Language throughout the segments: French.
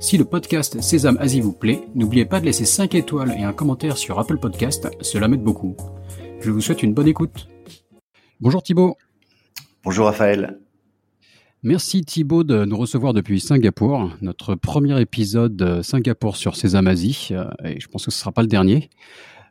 Si le podcast Sésame Asie vous plaît, n'oubliez pas de laisser 5 étoiles et un commentaire sur Apple Podcast, cela m'aide beaucoup. Je vous souhaite une bonne écoute. Bonjour Thibaut. Bonjour Raphaël. Merci Thibaut de nous recevoir depuis Singapour, notre premier épisode Singapour sur Sésame Asie, et je pense que ce ne sera pas le dernier.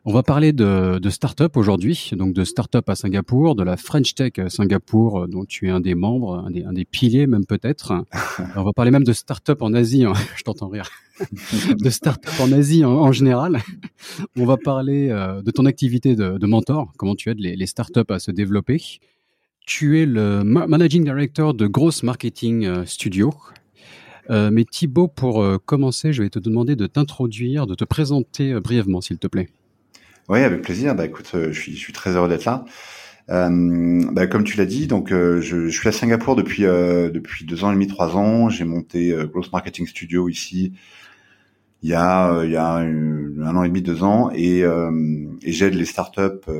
On va parler de, de start-up aujourd'hui, donc de start-up à Singapour, de la French Tech Singapour, euh, dont tu es un des membres, un des, un des piliers même peut-être. On va parler même de start-up en Asie, hein. je t'entends rire, de start-up en Asie en, général. On va parler euh, de ton activité de, de, mentor, comment tu aides les, les start-up à se développer. Tu es le managing director de Gross Marketing euh, Studio, euh, mais Thibaut, pour commencer, je vais te demander de t'introduire, de te présenter brièvement, s'il te plaît. Oui, avec plaisir. Bah écoute, euh, je suis, je suis très heureux d'être là. Euh, bah, comme tu l'as dit, donc euh, je, je, suis à Singapour depuis euh, depuis deux ans et demi, trois ans. J'ai monté euh, Growth Marketing Studio ici il y a il y a un, an et demi, deux ans, et, et j'aide les startups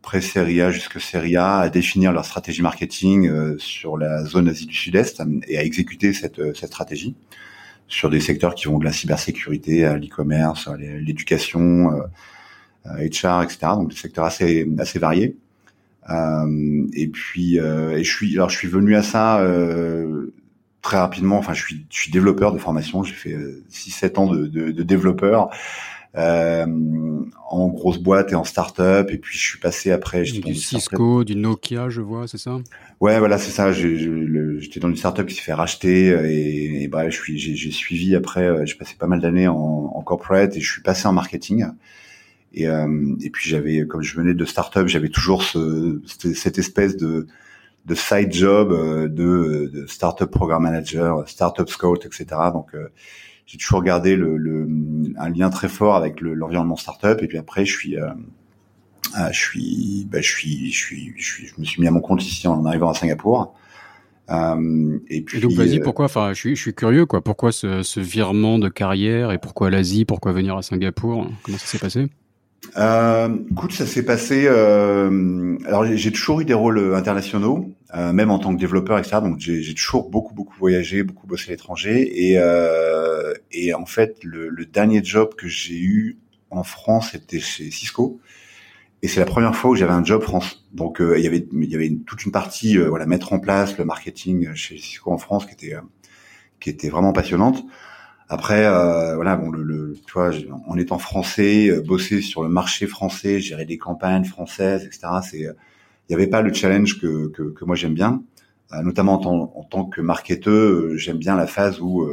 pré-série A jusqu'à série A à définir leur stratégie marketing sur la zone Asie du Sud-Est et à exécuter cette cette stratégie sur des secteurs qui vont de la cybersécurité à l'e-commerce, à l'éducation HR, etc. Donc des secteurs assez assez variés. Euh, et puis, euh, et je suis, alors je suis venu à ça euh, très rapidement. Enfin, je suis, je suis développeur de formation. J'ai fait 6-7 ans de, de, de développeur euh, en grosse boîte et en start-up. Et puis, je suis passé après. Du Cisco, du Nokia, je vois, c'est ça? Ouais, voilà, c'est ça. J'étais dans une start-up qui s'est fait racheter et, et bref, je suis, j'ai suivi après. J'ai passé pas mal d'années en, en corporate et je suis passé en marketing. Et, euh, et puis j'avais, comme je venais de start-up, j'avais toujours ce, cette espèce de, de side job euh, de, de start-up program manager, start-up scout, etc. Donc euh, j'ai toujours gardé le, le, un lien très fort avec l'environnement start-up. Et puis après, je suis, euh, je suis, bah, je suis, je suis, je suis, je me suis mis à mon compte ici en arrivant à Singapour. Euh, et puis, et donc vas-y, pourquoi Enfin, je suis, je suis curieux, quoi. Pourquoi ce, ce virement de carrière et pourquoi l'Asie? Pourquoi venir à Singapour? Comment ça s'est passé? Euh, écoute, ça s'est passé. Euh, alors, j'ai toujours eu des rôles euh, internationaux, euh, même en tant que développeur, etc. Donc, j'ai toujours beaucoup, beaucoup voyagé, beaucoup bossé à l'étranger. Et, euh, et en fait, le, le, dernier job que j'ai eu en France, c'était chez Cisco. Et c'est la première fois où j'avais un job France. Donc, il y avait, il y avait toute une partie, voilà, mettre en place le marketing chez Cisco en France, qui était, qui était vraiment passionnante. Après, euh, voilà, bon, le, le, tu vois, en étant français, euh, bosser sur le marché français, gérer des campagnes françaises, etc. C'est, il n'y avait pas le challenge que, que, que moi j'aime bien, euh, notamment en tant, en tant que marketeur, j'aime bien la phase où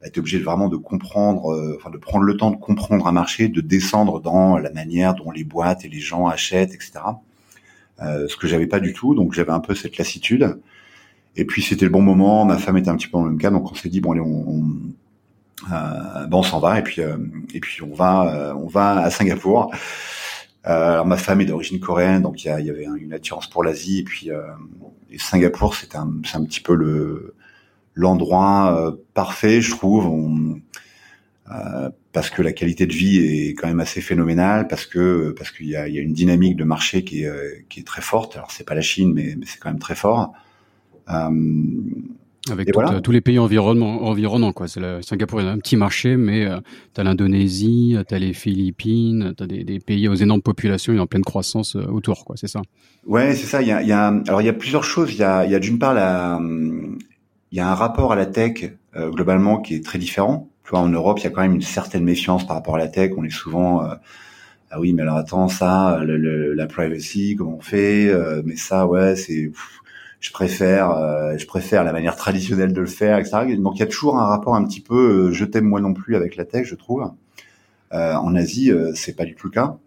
bah, tu es obligé vraiment de comprendre, enfin de prendre le temps de comprendre un marché, de descendre dans la manière dont les boîtes et les gens achètent, etc. ce que j'avais pas du tout, donc j'avais un peu cette lassitude. Et puis c'était le bon moment, ma femme était un petit peu dans le même cas, donc on s'est dit bon allez, on, on euh, bon, on s'en va et puis euh, et puis on va euh, on va à Singapour. alors ma femme est d'origine coréenne, donc il y, avait une attirance pour l'Asie et puis et Singapour c'est un c'est un petit peu le l'endroit parfait, je trouve. On, parce que la qualité de vie est quand même assez phénoménale, parce que parce qu'il y a, y a, une dynamique de marché qui est, qui est très forte. Alors c'est pas la Chine, mais, mais c'est quand même très fort. Euh, avec tous les pays environnants, environnants quoi. C'est le, Singapour est un petit marché, mais euh, tu as l'Indonésie, tu as les Philippines, tu as des, des, pays aux énormes populations et en pleine croissance euh, autour, quoi. C'est ça. Ouais, c'est ça. Il y a, y a, alors il y a plusieurs choses. Il y a, y a d'une part la, il y a un rapport à la tech euh, globalement qui est très différent. Tu vois, en Europe, il y a quand même une certaine méfiance par rapport à la tech. On est souvent ah oui, mais alors attends, ça, le, la privacy, comment on fait Mais ça, ouais, c'est je préfère euh, je préfère la manière traditionnelle de le faire etc donc il y a toujours un rapport un petit peu euh, je t'aime moi non plus avec la tech je trouve. Euh, en Asie euh, c'est pas du tout le cas.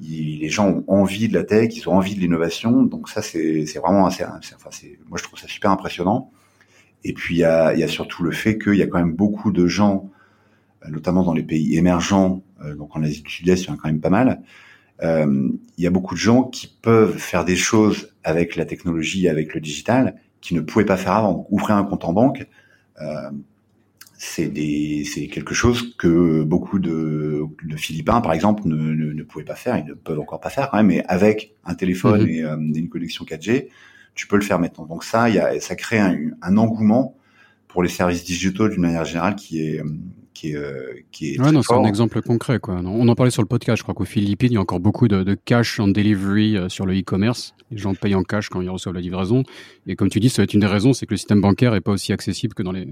Les gens ont envie de la tech ils ont envie de l'innovation. Donc ça c'est vraiment assez enfin moi je trouve ça super impressionnant. Et puis il y a y a surtout le fait qu'il y a quand même beaucoup de gens notamment dans les pays émergents donc en Asie du Sud-Est il y en a quand même pas mal il y a beaucoup de gens qui peuvent faire des choses avec la technologie, avec le digital, qui ne pouvaient pas faire avant. Ouvrir un compte en banque, euh, c'est quelque chose que beaucoup de, de Philippins par exemple ne, ne, ne, pouvaient pas faire ils ne peuvent encore pas faire quand même mais avec un téléphone mhm. et euh, une connexion 4G tu peux le faire maintenant donc ça y a ça crée un, un engouement pour les services digitaux d'une manière générale qui est qui est, euh, qui est ouais, non, c'est un exemple concret quoi. On en parlait sur le podcast. Je crois qu'aux Philippines, il y a encore beaucoup de, de cash on delivery euh, sur le e-commerce. Les gens payent en cash quand ils reçoivent la livraison. Et comme tu dis, ça va être une des raisons, c'est que le système bancaire est pas aussi accessible que dans les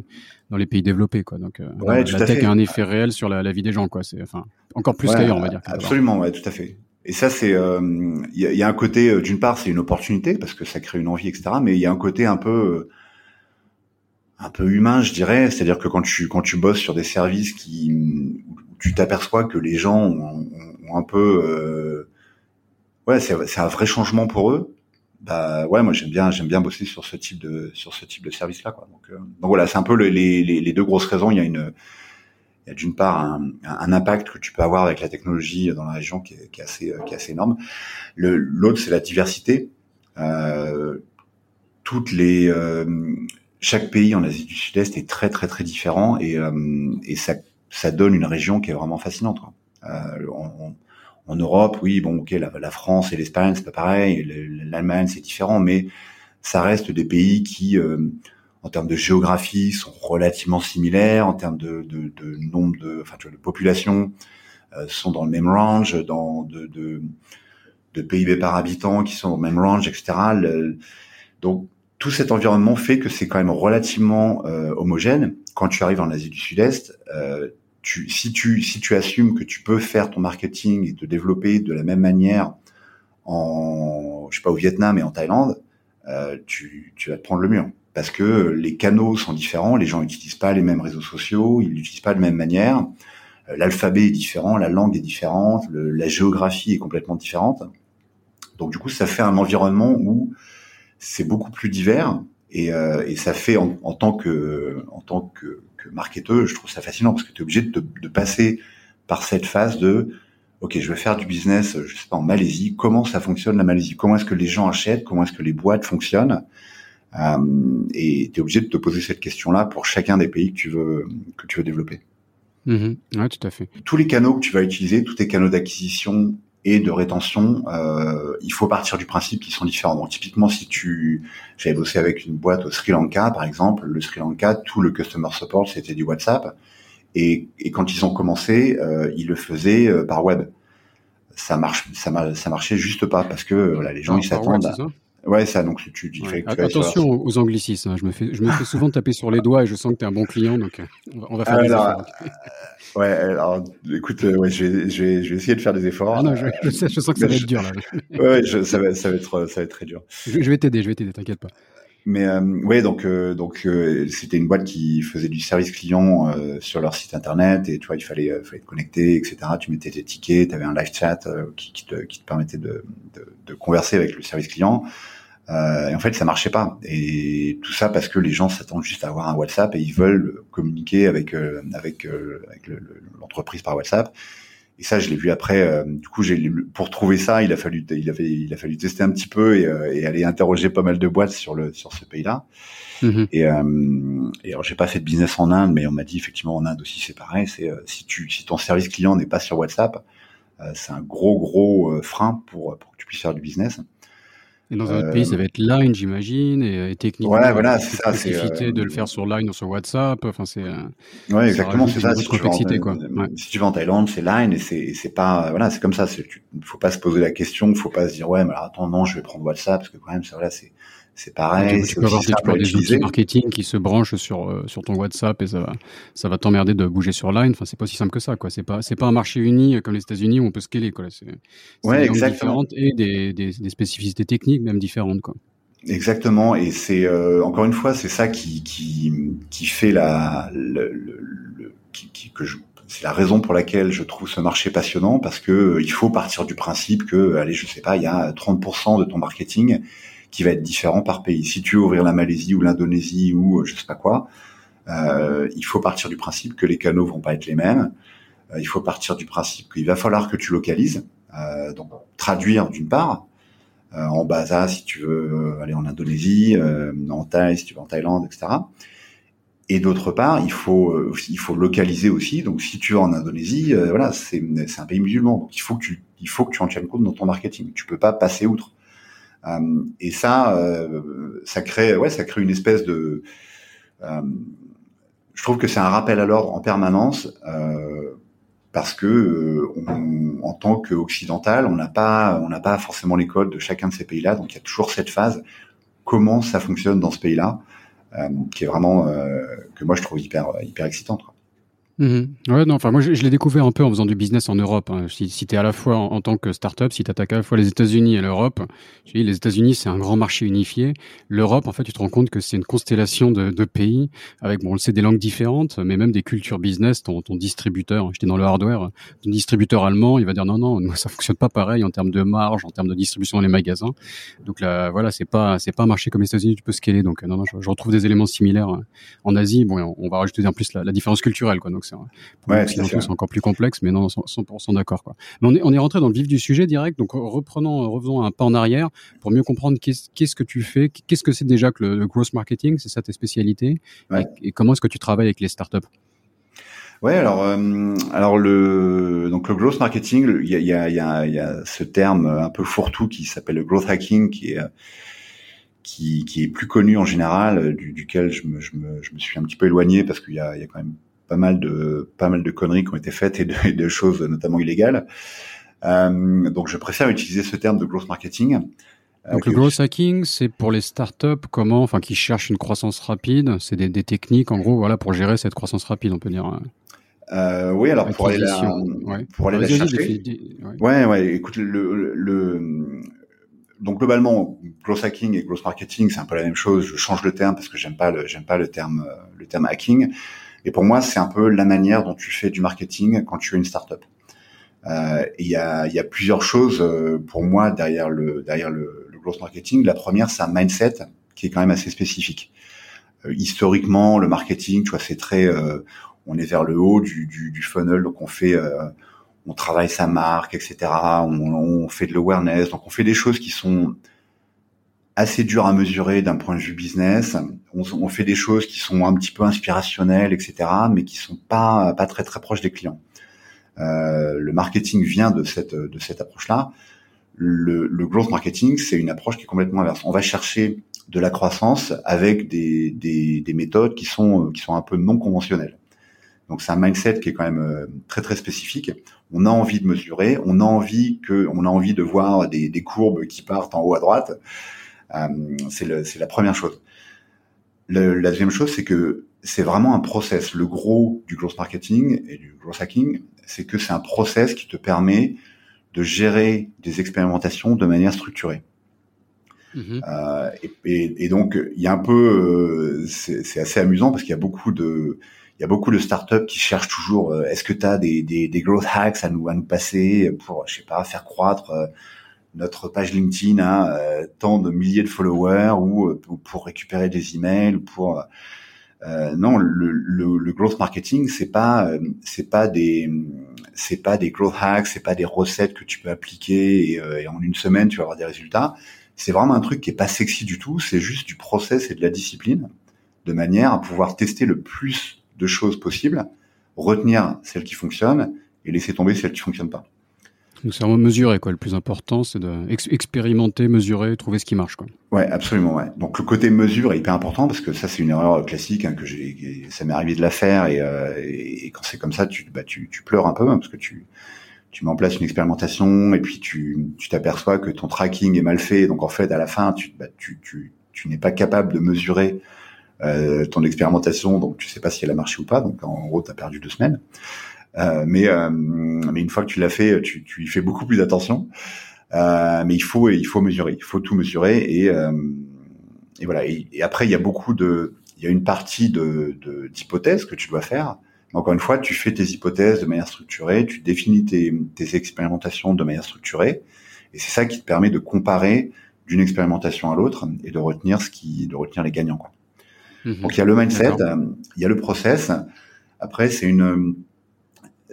dans les pays développés quoi. Donc euh, ouais, la tech a un effet réel sur la, la, vie des gens quoi. C'est enfin encore plus qu'ailleurs on va dire. Absolument, ouais, tout à fait. Et ça, c'est, il y, a, y, a, un côté, d'une part, c'est une opportunité parce que ça crée une envie, etc. Mais il y a un côté un peu, un peu humain, je dirais. C'est-à-dire que quand tu quand tu bosses sur des services qui tu t'aperçois que les gens ont, ont un peu euh, ouais c'est c'est un vrai changement pour eux. Bah ouais, moi j'aime bien j'aime bien bosser sur ce type de sur ce type de service là quoi. Donc, euh, donc voilà, c'est un peu les, les, les deux grosses raisons. Il y a une il y a d'une part un, un, impact que tu peux avoir avec la technologie dans la région qui est, qui est assez qui est assez énorme. Le l'autre c'est la diversité. Euh, toutes les euh, chaque pays en Asie du Sud-Est est très très très différent et, euh, et ça, ça donne une région qui est vraiment fascinante. Euh, en Europe, oui, bon, ok, la, la France et l'Espagne c'est pas pareil, l'Allemagne c'est différent, mais ça reste des pays qui, euh, en termes de géographie, sont relativement similaires, en termes de, de, de nombre de, enfin, tu vois, de population, euh, sont dans le même range, dans de, de, de PIB par habitant qui sont dans le même range, etc. Donc tout cet environnement fait que c'est quand même relativement euh, homogène. Quand tu arrives en Asie du Sud-Est, euh, tu, si tu si tu assumes que tu peux faire ton marketing et te développer de la même manière en je sais pas au Vietnam et en Thaïlande, euh, tu, tu vas te prendre le mur parce que les canaux sont différents, les gens n'utilisent pas les mêmes réseaux sociaux, ils n'utilisent pas de la même manière, euh, l'alphabet est différent, la langue est différente, la géographie est complètement différente. Donc du coup, ça fait un environnement où c'est beaucoup plus divers et, euh, et ça fait en, en, tant que en tant que, que marketeur, je trouve ça fascinant parce que tu es obligé de, de, passer par cette phase de ok, je vais faire du business, je sais pas en Malaisie, comment ça fonctionne la Malaisie, comment est-ce que les gens achètent, comment est-ce que les boîtes fonctionnent, euh, et tu es obligé de te poser cette question-là pour chacun des pays que tu veux que tu veux développer. Mmh ouais, tout à fait. Tous les canaux que tu vas utiliser, tous tes canaux d'acquisition, et de rétention, euh, il faut partir du principe qu'ils sont différents. Donc typiquement, si tu, j'avais bossé avec une boîte au Sri Lanka, par exemple, le Sri Lanka, tout le customer support c'était du WhatsApp, et, et, quand ils ont commencé, euh, ils le faisaient euh, par web. Ça marche, ça, ça marchait juste pas parce que voilà, les gens ils s'attendent. Ouais, ça, donc tu, tu, ouais. Attention aux anglicismes. Hein. Je me fais, je me fais souvent taper sur les doigts et je sens que tu es un bon client, donc euh, on va faire des efforts. Euh, ouais, alors, écoute, euh, ouais, je vais, je vais, je vais essayer de faire des efforts. Ah non, je, je, sais, je sens que ça va être dur là. ouais, je, ça va, ça va être, ça va être très dur. Je, vais t'aider, je vais t'aider, t'inquiète pas. Mais euh, ouais, donc euh, donc c'était une boîte qui faisait du service client sur leur site internet et tu vois, il fallait, fallait te connecter, etc. Tu mettais tes tickets, tu avais un live chat qui, qui, te, qui te permettait de, de, de converser avec le service client. Euh, et en fait, ça marchait pas. Et tout ça parce que les gens s'attendent juste à avoir un WhatsApp et ils veulent communiquer avec euh, avec, euh, avec l'entreprise par WhatsApp. Et ça, je l'ai vu après. Euh, du coup, j'ai pour trouver ça, il a fallu il avait il a fallu tester un petit peu et, et aller interroger pas mal de boîtes sur le sur ce pays-là. Mm-hmm. Et, et alors, j'ai pas fait de business en Inde, mais on m'a dit effectivement en Inde aussi c'est pareil. C'est si tu si ton service client n'est pas sur WhatsApp, c'est un gros gros frein pour pour que tu puisses faire du business. Et dans un autre pays, ça va être Line, j'imagine, et, et, techniquement, ouais, voilà, c'est ça, c'est euh... de le faire sur Line ou sur WhatsApp. Enfin, c'est. Ouais, exactement, c'est ça. Si tu, en, quoi. Ouais. si tu vas en Thaïlande, c'est Line, et c'est, pas, voilà, c'est comme ça. Il faut pas se poser la question, il faut pas se dire, ouais, mais alors, attends, non, je vais prendre WhatsApp, parce que quand même, c'est voilà, c'est, c'est pareil. Tu, peux avoir, des outils marketing qui se branchent sur euh, sur ton WhatsApp et ça va ça va t'emmerder de bouger sur Line. Enfin, c'est pas aussi simple que ça, quoi. C'est pas c'est pas un marché uni comme les États-Unis où on peut scaler, quoi. C'est ouais, différentes et des, des, des spécificités techniques même différentes, quoi. Exactement, et c'est euh, encore une fois, c'est ça qui qui qui fait la le, le, le qui, qui, que je c'est la raison pour laquelle je trouve ce marché passionnant parce que euh, il faut partir du principe que allez, je sais pas, il y a 30% de ton marketing qui va être différent par pays. Si tu veux ouvrir la Malaisie ou l'Indonésie ou euh, je sais pas quoi, euh, il faut partir du principe que les canaux vont pas être les mêmes. Euh, il faut partir du principe qu'il va falloir que tu localises. Euh, donc traduire d'une part euh, en Baza si tu veux aller en Indonésie, en Thaïlande si tu veux en Thaïlande, etc. Et d'autre part, il faut il faut localiser aussi. Donc si tu vas en Indonésie, voilà, c'est c'est un pays musulman, donc il faut que tu il faut que tu en tiennes compte dans ton marketing. Tu peux pas passer outre. Et ça, ça crée ouais, ça crée une espèce de je trouve que c'est un rappel à l'ordre en permanence euh, parce que euh, on, en tant qu'occidental, on n'a pas on n'a pas forcément les codes de chacun de ces pays-là, donc il y a toujours cette phase comment ça fonctionne dans ce pays-là, euh, qui est vraiment euh, que moi je trouve hyper hyper excitante. Quoi. Mmh ouais, non, enfin, moi, je, l'ai découvert un peu en faisant du business en Europe. Hein. Si, si tu à la fois en, tant que startup, si tu attaques à la fois les États-Unis et l'Europe, les États-Unis, c'est un grand marché unifié. L'Europe, en fait, tu te rends compte que c'est une constellation de, pays avec, bon, on le sait, des langues différentes, mais même des cultures business. Ton, distributeur, j'étais dans le hardware, ton distributeur allemand, il va dire non, non, ça fonctionne pas pareil en termes de marge, en termes de distribution dans les magasins. Donc là, voilà, c'est pas, c'est pas un marché comme les États-Unis, tu peux scaler. Donc, non, non, je, retrouve des éléments similaires hein. en Asie. Bon, on va rajouter en plus la, la différence culturelle, quoi. Donc, c'est, ouais, encore plus complexe, mais non, 100%, d'accord. Quoi. Mais on est, on est rentré dans le vif du sujet direct, donc reprenons, revenons un pas en arrière pour mieux comprendre qu'est-ce que tu fais, qu'est-ce que c'est déjà que le, growth marketing, c'est ça tes spécialités, et, comment est-ce que tu travailles avec les startups? Ouais, alors, euh, alors le donc le growth marketing, il y a, y, a, y, a, y a ce terme un peu fourre-tout qui s'appelle le growth hacking, qui est qui, qui est plus connu en général, du, duquel je me, je, me, je me suis un petit peu éloigné parce qu'il y a, y a quand même pas mal de pas mal de conneries qui ont été faites et de, choses notamment illégales. Euh, donc je préfère utiliser ce terme de growth marketing. Euh, donc le growth hacking, c'est pour les startups comment, enfin qui cherchent une croissance rapide, c'est des, des, techniques en gros, voilà, pour gérer cette croissance rapide, on peut dire. Hein. Euh, oui, alors pour aller la, ouais. pour aller la chercher. ouais. ouais, Écoute, le, le, donc globalement, growth hacking et growth marketing, c'est un peu la même chose. Je change le terme parce que j'aime pas le, j'aime pas le terme, le terme hacking. Et pour moi, c'est un peu la manière dont tu fais du marketing quand tu es une startup. Euh, il y, a, y a plusieurs choses euh, pour moi derrière le derrière le, le growth marketing. La première, c'est un mindset qui est quand même assez spécifique. Euh, historiquement, le marketing, tu vois, c'est très, euh, on est vers le haut du, du, du funnel, donc on fait, euh, on travaille sa marque, etc. On, on fait de l'awareness, donc on fait des choses qui sont assez dur à mesurer d'un point de vue business. On, on, fait des choses qui sont un petit peu inspirationnelles, etc., mais qui sont pas pas très très proches des clients. Euh, le marketing vient de cette de cette approche-là. Le, le growth marketing, c'est une approche qui est complètement inverse. On va chercher de la croissance avec des, des, des méthodes qui sont qui sont un peu non conventionnelles. Donc c'est un mindset qui est quand même euh, très très spécifique. On a envie de mesurer, on a envie que, on a envie de voir des, des courbes qui partent en haut à droite. Euh, c'est la première chose. Le, la deuxième chose, c'est que c'est vraiment un process. Le gros du growth marketing et du growth hacking, c'est que c'est un process qui te permet de gérer des expérimentations de manière structurée. Mm-hmm. Euh, et, et, donc il y a un peu, euh, c'est assez amusant parce qu'il y a beaucoup de, il y a beaucoup de startups qui cherchent toujours, euh, est-ce que tu as des, des, des, growth hacks à nous à nous passer pour, je sais pas, faire croître notre page LinkedIn a euh, tant de milliers de followers ou euh, pour récupérer des emails ou pour euh, non le, le, le, growth marketing c'est pas c'est pas des c'est pas des growth hacks c'est pas des recettes que tu peux appliquer et, et, en une semaine tu vas avoir des résultats. C'est vraiment un truc qui est pas sexy du tout c'est juste du process et de la discipline de manière à pouvoir tester le plus de choses possibles retenir celles qui fonctionnent et laisser tomber celles qui fonctionnent pas donc c'est vraiment mesurer quoi. Le plus important, c'est d'expérimenter, mesurer, trouver ce qui marche quoi. Ouais, absolument. Ouais. Donc le côté mesure est hyper important parce que ça c'est une erreur classique hein, que j'ai, ça m'est arrivé de la faire et, euh, et quand c'est comme ça, tu, bah, tu, tu pleures un peu hein, parce que tu tu mets en place une expérimentation et puis tu tu t'aperçois que ton tracking est mal fait. Donc en fait à la fin tu bah, tu tu, tu n'es pas capable de mesurer euh, ton expérimentation, donc tu sais pas si elle a marché ou pas. Donc en gros tu as perdu deux semaines. Euh, mais, euh, mais une fois que tu l'as fait, tu, tu y fais beaucoup plus attention. Euh, mais il faut, il faut mesurer, il faut tout mesurer et, et voilà. Et, après, il y a beaucoup de, il y a une partie de d'hypothèses que tu dois faire. Encore une fois, tu fais tes hypothèses de manière structurée, tu définis tes, tes expérimentations de manière structurée, et c'est ça qui te permet de comparer d'une expérimentation à l'autre et de retenir ce qui, de retenir les gagnants. Quoi. Mmh Donc il y a le mindset, il y a le process. Après, c'est une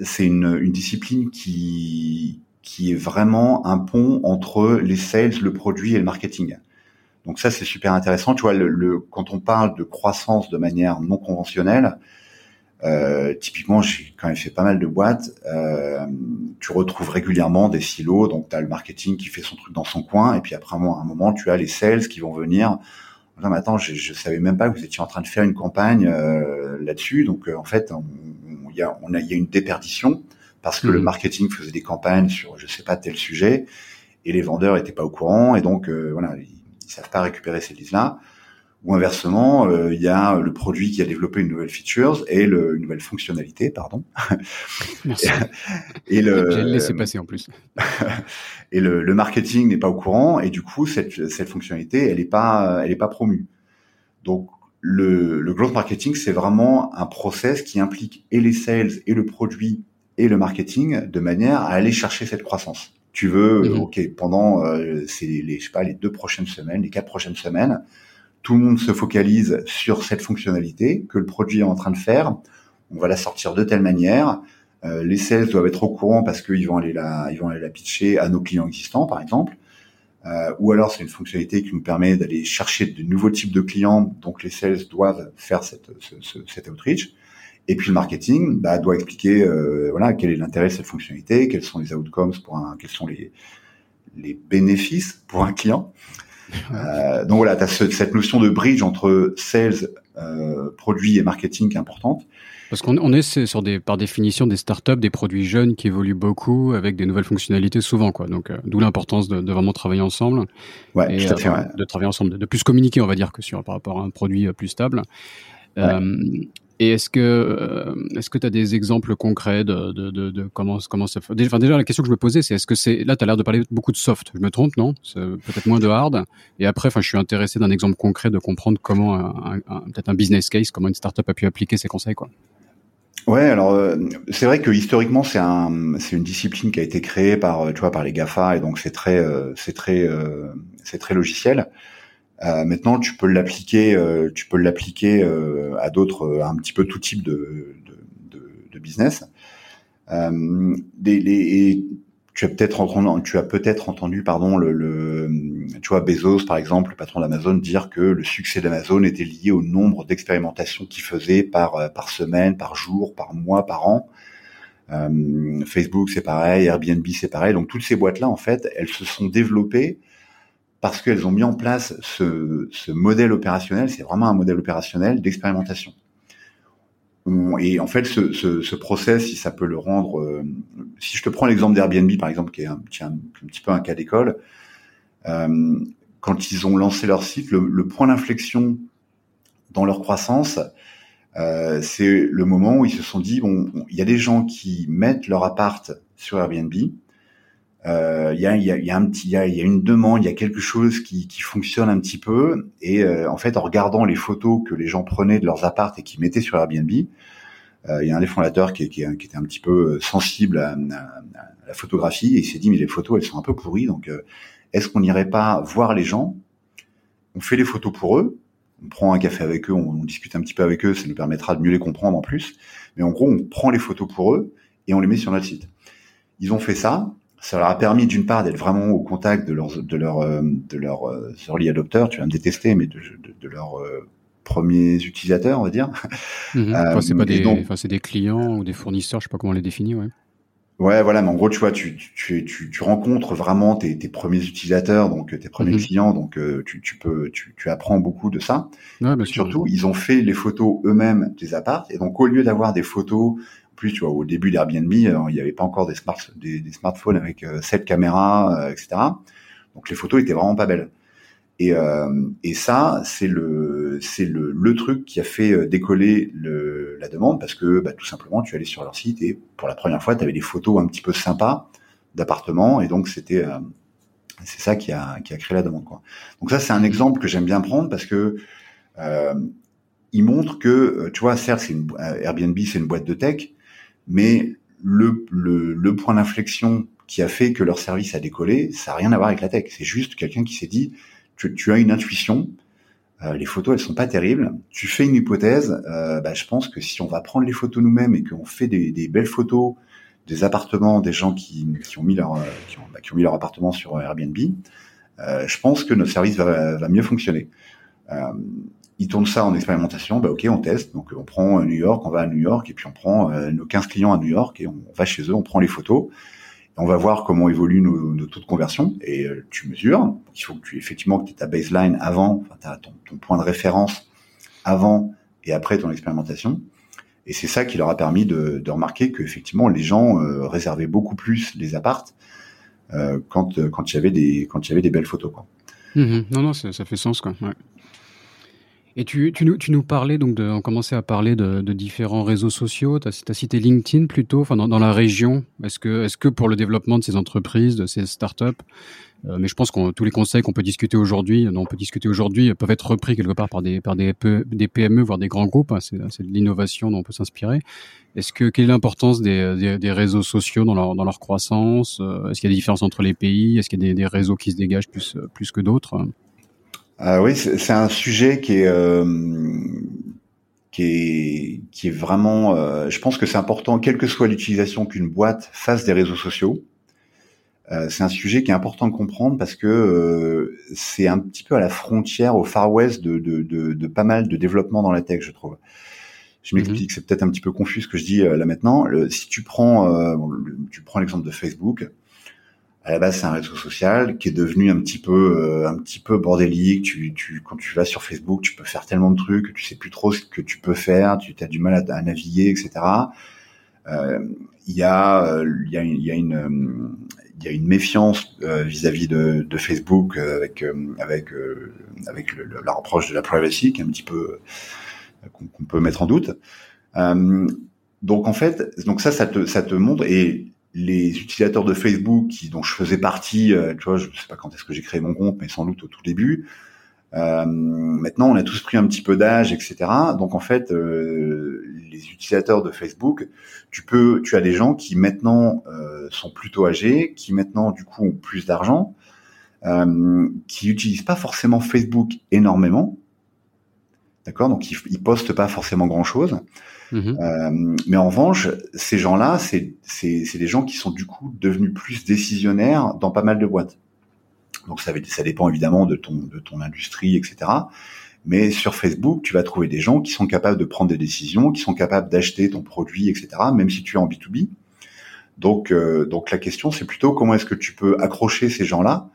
c'est une, une, discipline qui qui est vraiment un pont entre les sales, le produit et le marketing. Donc ça, c'est super intéressant. Tu vois, le, quand on parle de croissance de manière non conventionnelle, euh, typiquement, j'ai quand même fait pas mal de boîtes. Euh, tu retrouves régulièrement des silos. Donc, tu as le marketing qui fait son truc dans son coin, et puis après à un moment, tu as les sales qui vont venir. Non, mais attends, je, je savais même pas que vous étiez en train de faire une campagne euh, là-dessus. Donc, euh, en fait, il y a, on a, y a une déperdition parce que le mmh. marketing faisait des campagnes sur, je sais pas, tel sujet, et les vendeurs étaient pas au courant, et donc euh, voilà, ils, ils savent pas récupérer ces listes-là. Ou inversement, euh, il y a le produit qui a développé une nouvelle feature et le, une nouvelle fonctionnalité, pardon. Merci. et le, J'ai laissé passer en plus. et le, le marketing n'est pas au courant et du coup cette, cette fonctionnalité, elle est pas, elle est pas promue. Donc le, le growth marketing, c'est vraiment un process qui implique et les sales et le produit et le marketing de manière à aller chercher cette croissance. Tu veux, mm-hmm. ok, pendant euh, ces, les, je sais pas, les deux prochaines semaines, les quatre prochaines semaines, tout le monde se focalise sur cette fonctionnalité que le produit est en train de faire. On va la sortir de telle manière. Euh, les sales doivent être au courant parce qu'ils vont aller la, ils vont aller la pitcher à nos clients existants, par exemple. Euh, ou alors c'est une fonctionnalité qui nous permet d'aller chercher de nouveaux types de clients. Donc les sales doivent faire cette, ce, ce, cet outreach. Et puis le marketing bah, doit expliquer euh, voilà quel est l'intérêt de cette fonctionnalité, quels sont les outcomes pour un, quels sont les les bénéfices pour un client. Euh, donc voilà, tu as cette notion de bridge entre sales, euh, produits et marketing qui est importante. Parce qu'on on est sur des, par définition des startups, des produits jeunes qui évoluent beaucoup avec des nouvelles fonctionnalités souvent, quoi. Donc, euh, d'où l'importance de, de, vraiment travailler ensemble. Ouais, et, tout à fait, ouais. De travailler ensemble, de, de, plus communiquer, on va dire, que sur par rapport à un produit plus stable. Ouais. Euh, et est-ce que euh, que tu as des exemples concrets de, de, de, comment comment ça fait enfin, déjà la question que je me posais c'est est-ce que c'est là tu as l'air de parler beaucoup de soft je me trompe non? Peut-être moins de hard. Et après je suis intéressé d'un exemple concret de comprendre comment peut-être un business case comment une startup a pu appliquer ces conseils quoi. Ouais, alors euh, c'est vrai que historiquement c'est un c'est une discipline qui a été créée par tu vois par les Gafa et donc c'est très euh, c'est très c'est très logiciel. Euh, maintenant, tu peux l'appliquer, euh, tu peux l'appliquer euh, à d'autres, un petit peu tout type de, de, de, de business. Les, tu as peut-être entendu, tu as peut-être entendu, pardon, le, le, tu vois, Bezos, par exemple, le patron d'Amazon, dire que le succès d'Amazon était lié au nombre d'expérimentations qu'il faisait par par semaine, par jour, par mois, par an. Euh, Facebook, c'est pareil, Airbnb, c'est pareil. Donc toutes ces boîtes-là, en fait, elles se sont développées parce qu'elles ont mis en place ce, ce modèle opérationnel, c'est vraiment un modèle opérationnel d'expérimentation. Et en fait, ce, ce, ce, process, si ça peut le rendre, euh, si je te prends l'exemple d'Airbnb par exemple, qui est un, petit peu un cas d'école, euh, quand ils ont lancé leur site, le, le point d'inflexion dans leur croissance, euh, c'est le moment où ils se sont dit bon, il y a des gens qui mettent leur appart sur Airbnb, euh, il y, a, y, a, y, a, un petit, y a, y a une demande, il y a quelque chose qui, qui fonctionne un petit peu. Et euh, en fait, en regardant les photos que les gens prenaient de leurs appartes et qui mettaient sur Airbnb, euh, il y a un des fondateurs qui, qui, qui, était un petit peu sensible à, à, à la photographie et il s'est dit mais les photos elles sont un peu pourries, donc est-ce qu'on n'irait pas voir les gens? On fait les photos pour eux, on prend un café avec eux, on, on discute un petit peu avec eux, ça nous permettra de mieux les comprendre en plus. Mais en gros, on prend les photos pour eux et on les met sur notre site. Ils ont fait ça, ça leur a permis d'une part d'être vraiment au contact de leurs de leurs euh, de leurs euh, early adopteurs, tu vas me détester, mais de, de, de leurs euh, premiers utilisateurs, on va dire. Mmh. Euh, enfin, c'est pas des, donc, enfin, c'est des clients ou des fournisseurs, je sais pas comment on les définit, ouais. Ouais, voilà, mais en gros, tu vois, tu, tu, tu, tu rencontres vraiment tes, tes, premiers utilisateurs, donc tes premiers mmh. clients, donc tu, tu peux, tu, tu apprends beaucoup de ça. Ouais, bah, Surtout, ils ont fait les photos eux-mêmes des apparts, et donc au lieu d'avoir des photos plus, tu vois, au début d'Airbnb, euh, il n'y avait pas encore des, smart, des, des smartphones avec euh, sept caméras, euh, etc. Donc les photos étaient vraiment pas belles. Et, euh, ça, c'est le, truc qui a fait décoller le, la demande parce que bah, tout simplement, tu allais sur leur site et pour la première fois, tu avais des photos un petit peu sympas d'appartements et donc c'était, euh, c'est ça qui a, créé la demande. Donc ça, c'est un exemple que j'aime bien prendre parce que euh, il montre que, tu vois, certes, Airbnb, c'est une boîte de tech, mais le, le, le point d'inflexion qui a fait que leur service a décollé, ça n'a rien à voir avec la tech. C'est juste quelqu'un qui s'est dit, tu, tu, as une intuition, euh, les photos elles sont pas terribles, tu fais une hypothèse, euh, bah, je pense que si on va prendre les photos nous-mêmes et qu'on fait des, des, belles photos, des appartements, des gens qui, qui ont mis leur qui ont, bah, qui ont mis leur appartement sur Airbnb, je pense que notre service va, va mieux fonctionner. Ils tournent ça en expérimentation, bah ok, on teste. Donc on prend New York, on va à New York et puis on prend nos 15 clients à New York et on va chez eux, on prend les photos on va voir comment évoluent nos, taux de conversion et euh, tu mesures. Il faut que tu effectivement que tu aies ta baseline avant, enfin, ton, point de référence avant et après ton expérimentation. Et c'est ça qui leur a permis de, remarquer que effectivement les gens euh, réservaient beaucoup plus les appartes euh, quand euh, quand il y avait des quand il y avait des belles photos quoi. Mmh non non ça, ça, fait sens quoi. Ouais. Et tu, tu, nous, tu nous parlais, donc de, on commençait à parler de, de différents réseaux sociaux. Tu as, cité LinkedIn plutôt, enfin dans, dans la région. Est-ce que, est que pour le développement de ces entreprises, de ces startups, euh, mais je pense que tous les conseils qu'on peut discuter aujourd'hui, dont on peut discuter aujourd'hui, peuvent être repris quelque part par des, par des, PME, voire des grands groupes. Hein, c'est, de l'innovation dont on peut s'inspirer. Est-ce que quelle est l'importance des, des, des, réseaux sociaux dans leur, dans leur croissance euh, Est-ce qu'il y a des différences entre les pays Est-ce qu'il y a des, des réseaux qui se dégagent plus, plus que d'autres ah oui, c'est un sujet qui est euh, qui est qui est vraiment. Euh, je pense que c'est important, quelle que soit l'utilisation qu'une boîte fasse des réseaux sociaux. Euh, c'est un sujet qui est important de comprendre parce que euh, c'est un petit peu à la frontière, au far west de, de, de, de pas mal de développement dans la tech, je trouve. Je m'explique, mm-hmm. c'est peut-être un petit peu confus ce que je dis là maintenant. Le, si tu prends, tu prends l'exemple de Facebook, à la base c'est un réseau social qui est devenu un petit peu euh, un petit peu bordélique. Tu, tu quand tu vas sur Facebook tu peux faire tellement de trucs que tu sais plus trop ce que tu peux faire. Tu as du mal à, naviguer etc euh, a il y a il y a une il y a une méfiance euh, vis-à-vis de, de, Facebook avec avec avec le, la reproche de la privacy qui est un petit peu qu'on peut mettre en doute. Donc en fait donc ça ça te ça te montre et les utilisateurs de Facebook qui, dont je faisais partie, euh, tu vois, je sais pas quand est-ce que j'ai créé mon compte, mais sans doute au tout début. Euh, maintenant, on a tous pris un petit peu d'âge, etc. Donc en fait, euh, les utilisateurs de Facebook, tu peux, tu as des gens qui maintenant euh, sont plutôt âgés, qui maintenant du coup ont plus d'argent, euh, qui utilisent pas forcément Facebook énormément, d'accord? Donc ils, ils postent pas forcément grand chose. Mhm. Euh, mais en revanche, ces gens-là, c'est des gens qui sont du coup devenus plus décisionnaires dans pas mal de boîtes. Donc ça, ça dépend évidemment de ton, de ton industrie, etc. Mais sur Facebook, tu vas trouver des gens qui sont capables de prendre des décisions, qui sont capables d'acheter ton produit, etc. Même si tu es en B2B. Donc, euh, donc la question, c'est plutôt comment est-ce que tu peux accrocher ces gens-là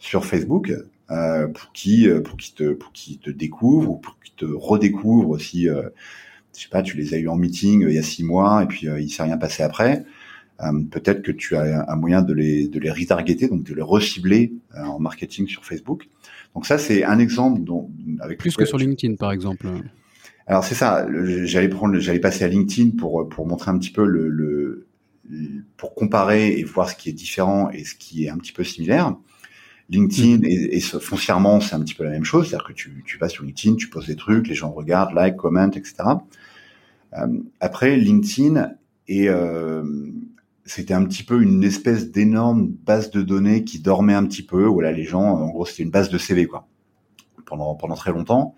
sur Facebook euh, pour qui pour qui te pour qui te découvrent ou pour qui te redécouvrent aussi euh, je sais pas, tu les as eu en meeting euh, il y a six mois et puis euh, il s'est rien passé après. Euh, peut-être que tu as un moyen de les de les retargeter, donc de les recibler en marketing sur Facebook. Donc ça, c'est un exemple dont avec plus que sur LinkedIn, par exemple. Alors c'est ça. J'allais prendre, j'allais passer à LinkedIn pour pour montrer un petit peu le, le, pour comparer et voir ce qui est différent et ce qui est un petit peu similaire. LinkedIn mm-hmm. et, et, foncièrement, c'est un petit peu la même chose, c'est-à-dire que tu, tu vas sur LinkedIn, tu poses des trucs, les gens regardent, like, comment, etc. Euh, après, LinkedIn et euh, c'était un petit peu une espèce d'énorme base de données qui dormait un petit peu. Où là, les gens, en gros, c'était une base de CV quoi, pendant pendant très longtemps.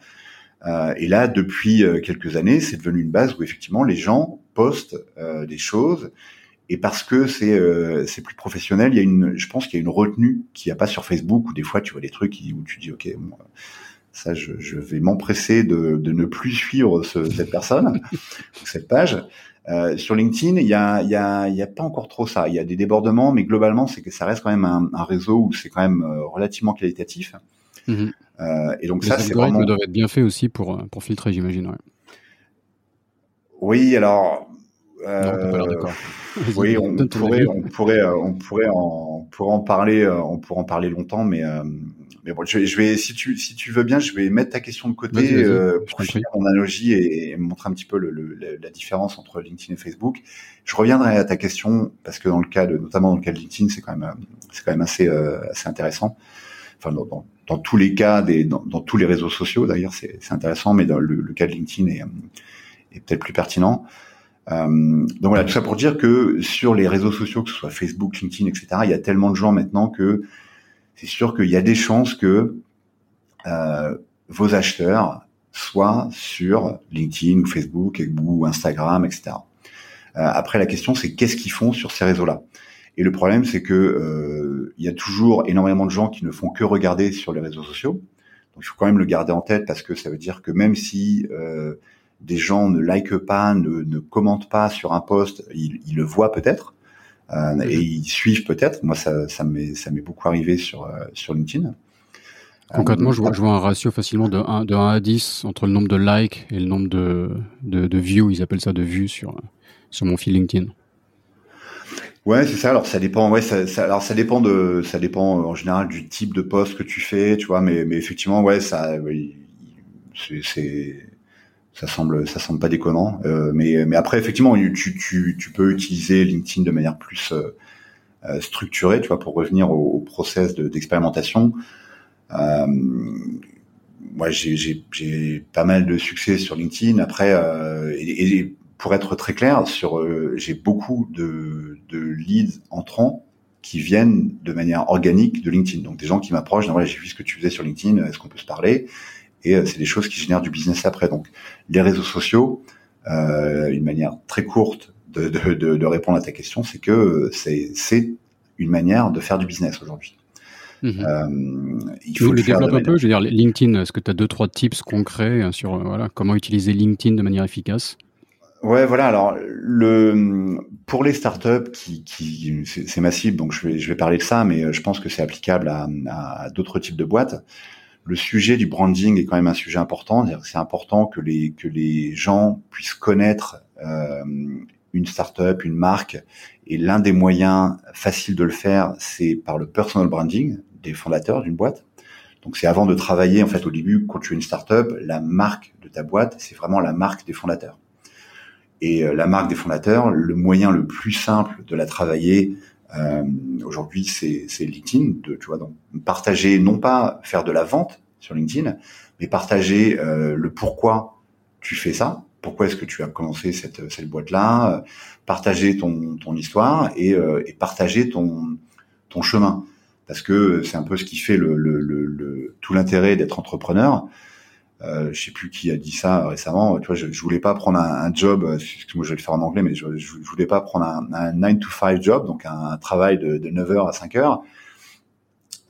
Euh, et là, depuis quelques années, c'est devenu une base où effectivement les gens postent des choses. Et parce que c'est euh, c'est plus professionnel, il y a une, je pense qu'il y a une retenue qu'il n'y a pas sur Facebook où des fois tu vois des trucs où tu dis ok, bon, ça, je, je vais m'empresser de, de, ne plus suivre ce, cette personne, cette page. Euh, sur LinkedIn, il y a, y, a, y a pas encore trop ça. Il y a des débordements, mais globalement, c'est que ça reste quand même un, un réseau où c'est quand même euh, relativement qualitatif. Mmh. Euh, et donc Les ça, c'est vraiment. doivent être bien fait aussi pour pour filtrer, j'imagine. Ouais. Oui, alors. Euh, non, oui, on pourrait, on pourrait, on pourrait, en, on pourrait en parler, on pourrait en parler longtemps, mais mais bon, je, je, vais, si tu, si tu veux bien, je vais mettre ta question de côté euh, pour finir mon analogie et, et, montrer un petit peu le, le, la différence entre LinkedIn et Facebook. Je reviendrai à ta question parce que dans le cas de, notamment dans le cas de LinkedIn, c'est quand même, c'est quand même assez, euh, assez intéressant. Enfin, dans, dans, dans, tous les cas, des, dans, dans tous les réseaux sociaux d'ailleurs, c'est intéressant, mais dans le, le, cas de LinkedIn est, est peut-être plus pertinent. Euh, donc voilà, tout ça pour dire que sur les réseaux sociaux, que ce soit Facebook, LinkedIn, etc., il y a tellement de gens maintenant que c'est sûr qu'il y a des chances que euh, vos acheteurs soient sur LinkedIn ou Facebook ou Instagram, etc. après, la question, c'est qu'est-ce qu'ils font sur ces réseaux-là? Et le problème, c'est que il y a toujours énormément de gens qui ne font que regarder sur les réseaux sociaux. Donc, il faut quand même le garder en tête parce que ça veut dire que même si des gens ne likent pas, ne, ne commentent pas sur un post, ils, ils le voient peut-être. Euh, mhm. et ils suivent peut-être. Moi, ça, ça m'est, beaucoup arrivé sur euh, sur LinkedIn. Concrètement, je vois, je vois un ratio facilement de 1, de 1 à 10 entre le nombre de likes et le nombre de, de, de views, ils appellent ça de vues sur, sur mon fil LinkedIn. Ouais, c'est ça. Alors ça dépend. Ouais, ça, ça, alors ça dépend de, ça dépend en général du type de poste que tu fais, tu vois. Mais, mais effectivement, ouais, ça, oui, c'est, ça semble ça semble pas déconnant euh, mais mais après effectivement tu, tu, tu peux utiliser LinkedIn de manière plus euh, euh structurée tu vois pour revenir au, au process d'expérimentation. Euh, moi j'ai pas mal de succès sur LinkedIn. Après euh, et, et, pour être très clair sur euh, j'ai beaucoup de de leads entrants qui viennent de manière organique de LinkedIn. Donc des gens qui m'approchent voilà j'ai vu ce que tu faisais sur LinkedIn est-ce qu'on peut se parler? Et euh, c'est des choses qui génèrent du business après. Donc les réseaux sociaux, euh, une manière très courte de, de, de, de, répondre à ta question, c'est que c'est une manière de faire du business aujourd'hui. Mmh. Euh, il faut le, développer un peu. Je veux dire, LinkedIn, est-ce que tu as deux trois tips concrets euh, sur voilà comment utiliser LinkedIn de manière efficace? Ouais, voilà. Alors, le pour les startups qui, qui c'est massif, donc je vais je vais parler de ça, mais je pense que c'est applicable à, à d'autres types de boîtes le sujet du branding est quand même un sujet important. C'est important que les que les gens puissent connaître euh, une startup, une marque. Et l'un des moyens faciles de le faire, c'est par le personal branding des fondateurs d'une boîte. Donc c'est avant de travailler en fait au début quand tu es une startup, la marque de ta boîte, c'est vraiment la marque des fondateurs. Et euh, la marque des fondateurs, le moyen le plus simple de la travailler euh, aujourd'hui, c'est LinkedIn. De, tu vois, donc partager, non pas faire de la vente sur LinkedIn, mais partager euh, le pourquoi tu fais ça, pourquoi est-ce que tu as commencé cette, cette boîte-là, euh, partager ton, ton histoire et, euh, et, partager ton, ton chemin. Parce que c'est un peu ce qui fait le, le, le, tout l'intérêt d'être entrepreneur. Euh, je sais plus qui a dit ça récemment. Tu vois, je, je voulais pas prendre un, un job. Moi, je vais le faire en anglais, mais je, je voulais pas prendre un, un 9 to 5 job, donc un, travail de, de 9 heures à 5 heures.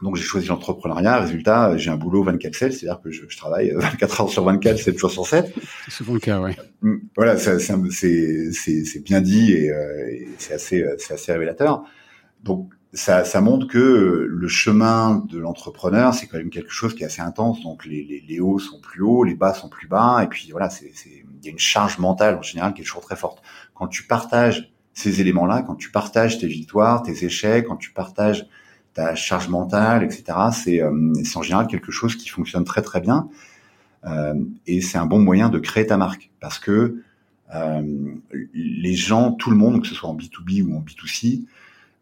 Donc j'ai choisi l'entrepreneuriat. Résultat, j'ai un boulot 24/7, c'est-à-dire que je, je, travaille 24 heures sur 24, 7 jours sur 7. C'est souvent le cas, ouais. Mm, voilà, c'est bien dit et, euh, et c'est assez, c'est assez révélateur. Donc ça, ça, montre que le chemin de l'entrepreneur, c'est quand même quelque chose qui est assez intense. Donc les, les, les, hauts sont plus hauts, les bas sont plus bas, et puis voilà, c'est il y a une charge mentale en général qui est toujours très forte. Quand tu partages ces éléments-là, quand tu partages tes victoires, tes échecs, quand tu partages ta charge mentale, etc., c'est euh, en général quelque chose qui fonctionne très très bien, euh, et c'est un bon moyen de créer ta marque parce que euh, les gens, tout le monde, que ce soit en B2B ou en B2C,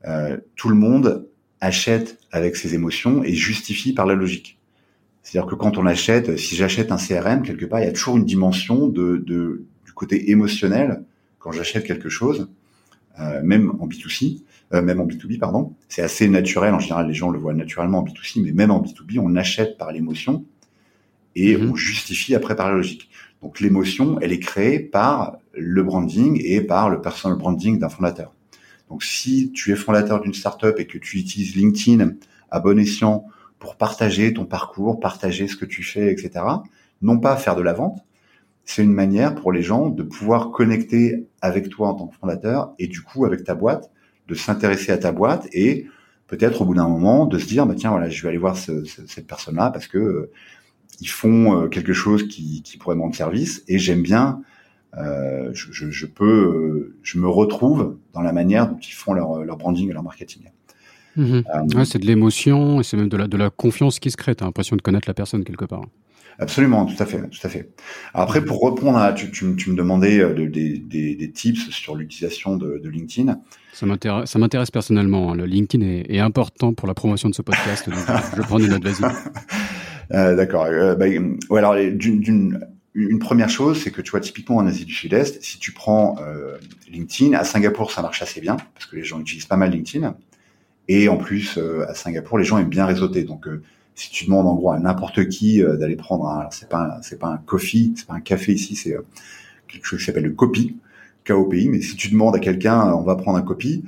euh, tout le monde achète avec ses émotions et justifie par la logique. C'est-à-dire que quand on achète, si j'achète un CRM, quelque part, il y a toujours une dimension de, de du côté émotionnel quand j'achète quelque chose, euh, même en B2C, euh, même en B2B, pardon. C'est assez naturel, en général, les gens le voient naturellement en B2C, mais même en B2B, on achète par l'émotion et mm-hmm. on justifie après par la logique. Donc l'émotion, elle est créée par le branding et par le personal branding d'un fondateur. Donc, si tu es fondateur d'une startup et que tu utilises LinkedIn à bon escient pour partager ton parcours, partager ce que tu fais, etc., non pas faire de la vente, c'est une manière pour les gens de pouvoir connecter avec toi en tant que fondateur et du coup avec ta boîte, de s'intéresser à ta boîte et peut-être au bout d'un moment de se dire bah tiens voilà je vais aller voir ce, ce, cette personne là parce que euh, ils font euh, quelque chose qui, qui pourrait me rendre service et j'aime bien euh, je, je, je, peux, euh, je me retrouve dans la manière dont ils font leur, leur branding et leur marketing. Mmh. Euh, ouais, c'est de l'émotion et c'est même de la, de la confiance qui se crée. T'as l'impression de connaître la personne quelque part. Absolument, tout à fait, tout à fait. Après, pour répondre à, tu, tu, tu me demandais de, des, des, des, tips sur l'utilisation de, de, LinkedIn. Ça m'intéresse, ça m'intéresse personnellement. Hein. Le LinkedIn est, est, important pour la promotion de ce podcast. donc je prends une note, vas-y. Euh, D'accord. Euh, bah, ouais, alors d'une une première chose, c'est que tu vois, typiquement en Asie du Sud-Est, si tu prends euh, LinkedIn, à Singapour, ça marche assez bien, parce que les gens utilisent pas mal LinkedIn. Et en plus, euh, à Singapour, les gens aiment bien réseauter. Donc, euh, si tu demandes en gros à n'importe qui euh, d'aller prendre un, c'est pas c'est pas un coffee, c'est pas un café ici, c'est euh, quelque chose qui s'appelle le copy. pays, mais si tu demandes à quelqu'un, on va prendre un copie,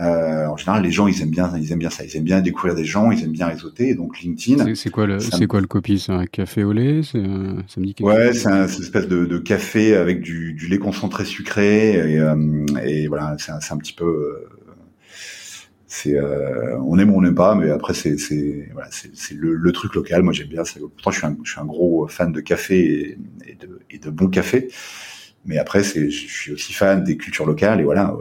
euh, en général, les gens, ils aiment bien, ils aiment bien ça. Ils aiment bien découvrir des gens, ils aiment bien réseauter. donc LinkedIn. C'est quoi le, c'est quoi le copie? C'est un café au lait? Ça me dit quelque Ouais, c'est un, une espèce de, de, café avec du, du, lait concentré sucré et, euh, et voilà, c'est un, un, petit peu. Euh, c'est, euh, on aime ou on n'aime pas, mais après c'est, c'est, voilà, c'est, le, le, truc local. Moi, j'aime bien. Pourtant, je suis, un, je suis un gros fan de café et, et de, et de bon café. Mais après, c'est, je suis aussi fan des cultures locales et voilà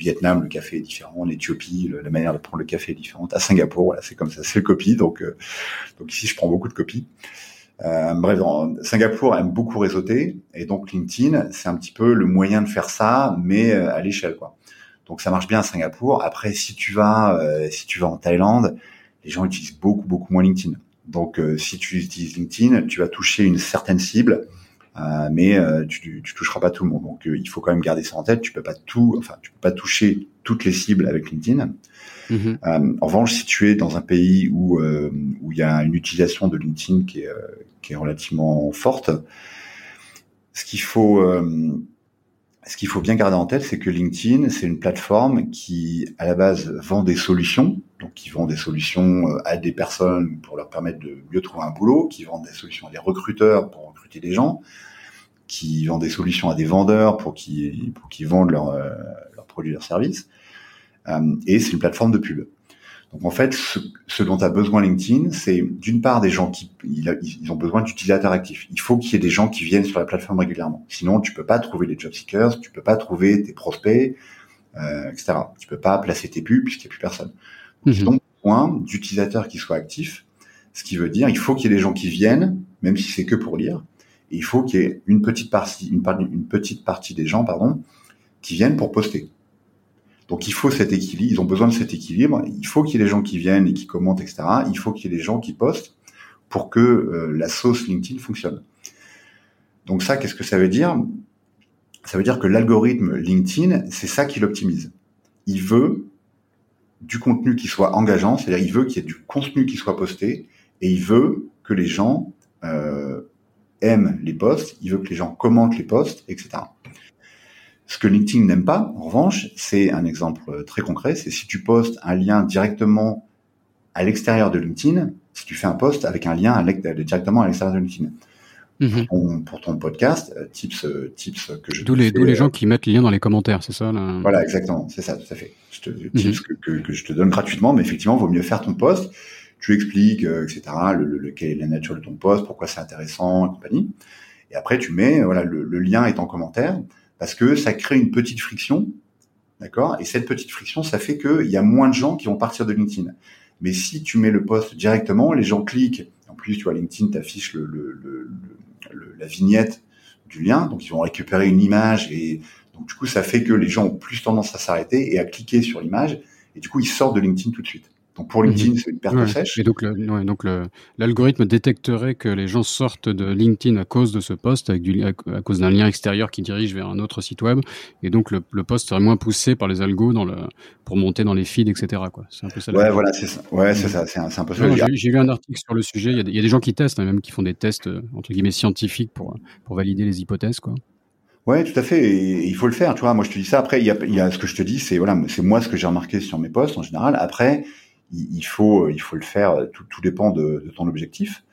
Vietnam, le café est différent. En Éthiopie, la manière de prendre le café est différente. À Singapour, voilà, c'est comme ça, c'est le copie. Donc, euh, donc ici, je prends beaucoup de copies. Euh, bref, Singapour aime beaucoup réseauter et donc LinkedIn, c'est un petit peu le moyen de faire ça, mais euh, à l'échelle, quoi. Donc ça marche bien à Singapour. Après, si tu vas, si tu vas en Thaïlande, les gens utilisent beaucoup, beaucoup moins LinkedIn. Donc, si tu utilises LinkedIn, tu vas toucher une certaine cible euh, mais euh, tu, tu toucheras pas tout le monde. Donc euh, il faut quand même garder ça en tête. Tu peux pas tout, enfin tu peux pas toucher toutes les cibles avec LinkedIn. Mm-hmm. en revanche, si tu es dans un pays où où il y a une utilisation de LinkedIn qui est qui est relativement forte, ce qu'il faut ce qu'il faut bien garder en tête, c'est que LinkedIn, c'est une plateforme qui, à la base, vend des solutions. Donc, qui vend des solutions à des personnes pour leur permettre de mieux trouver un boulot, qui vend des solutions à des recruteurs pour recruter des gens, qui vendent des solutions à des vendeurs pour qu'ils pour qu'ils vendent leurs euh, leurs produits, leurs services. Euh, et c'est une plateforme de pub. Donc en fait, ce, dont a besoin LinkedIn, c'est d'une part des gens qui ils, ont besoin d'utilisateurs actifs. Il faut qu'il y ait des gens qui viennent sur la plateforme régulièrement. Sinon, tu peux pas trouver les job seekers, tu peux pas trouver tes prospects, euh, etc. Tu peux pas placer tes pubs puisqu'il n'y a plus personne. Donc, ils ont besoin d'utilisateurs qui soient actifs. Ce qui veut dire, il faut qu'il y ait des gens qui viennent, même si c'est que pour lire, il faut qu'il y ait une petite partie, une, petite partie des gens, pardon, qui viennent pour poster. Donc il faut cet équilibre, ils ont besoin de cet équilibre. Il faut qu'il y ait des gens qui viennent et qui commentent, etc. Il faut qu'il y ait des gens qui postent pour que euh, la sauce LinkedIn fonctionne. Donc ça, qu'est-ce que ça veut dire? Ça veut dire que l'algorithme LinkedIn, c'est ça qui l'optimise. Il veut du contenu qui soit engageant, c'est-à-dire il veut qu'il y ait du contenu qui soit posté et il veut que les gens euh, aime les posts, il veut que les gens commentent les posts, etc. Ce que LinkedIn n'aime pas, en revanche, c'est un exemple très concret, c'est si tu postes un lien directement à l'extérieur de LinkedIn, si tu fais un post avec un lien directement à l'extérieur de LinkedIn. Mhm. pour, ton, podcast, euh, tips, euh, tips que je. D'où les, les gens euh, qui mettent les liens dans les commentaires, c'est ça Voilà, exactement, c'est ça, tout à fait. Je te, mhm. tips que, que, je te donne gratuitement, mais effectivement, vaut mieux faire ton post tu expliques, euh, etc., le, le, quelle est la nature de ton poste, pourquoi c'est intéressant, et compagnie. Et après, tu mets, voilà, le, le, lien est en commentaire, parce que ça crée une petite friction, d'accord? Et cette petite friction, ça fait qu'il y a moins de gens qui vont partir de LinkedIn. Mais si tu mets le poste directement, les gens cliquent. En plus, tu vois, LinkedIn t'affiche le, le, la vignette du lien, donc ils vont récupérer une image et donc du coup, ça fait que les gens ont plus tendance à s'arrêter et à cliquer sur l'image et du coup, ils sortent de LinkedIn tout de suite. Donc pour LinkedIn, mhm. c'est une perte sèche. Et donc, l'algorithme détecterait que les gens sortent de LinkedIn à cause de ce poste, avec du, à, cause d'un lien extérieur qui dirige vers un autre site web. Et donc le, le post serait moins poussé par les algos dans le, pour monter dans les feeds, etc. C'est un peu ça. Ouais, voilà, c'est ça. Ouais, c'est ça. C'est un, un, peu ça. J'ai lu un article sur le sujet. Il y a, il y a des gens qui testent, hein, même qui font des tests euh, entre guillemets scientifiques pour pour valider les hypothèses, quoi. Ouais, tout à fait. Et, il faut le faire. Tu vois, moi je te dis ça. Après, il y a, il y a ce que je te dis, c'est voilà, c'est moi ce que j'ai remarqué sur mes posts en général. Après, il, faut, il faut le faire. Tout, tout dépend de, de ton objectif.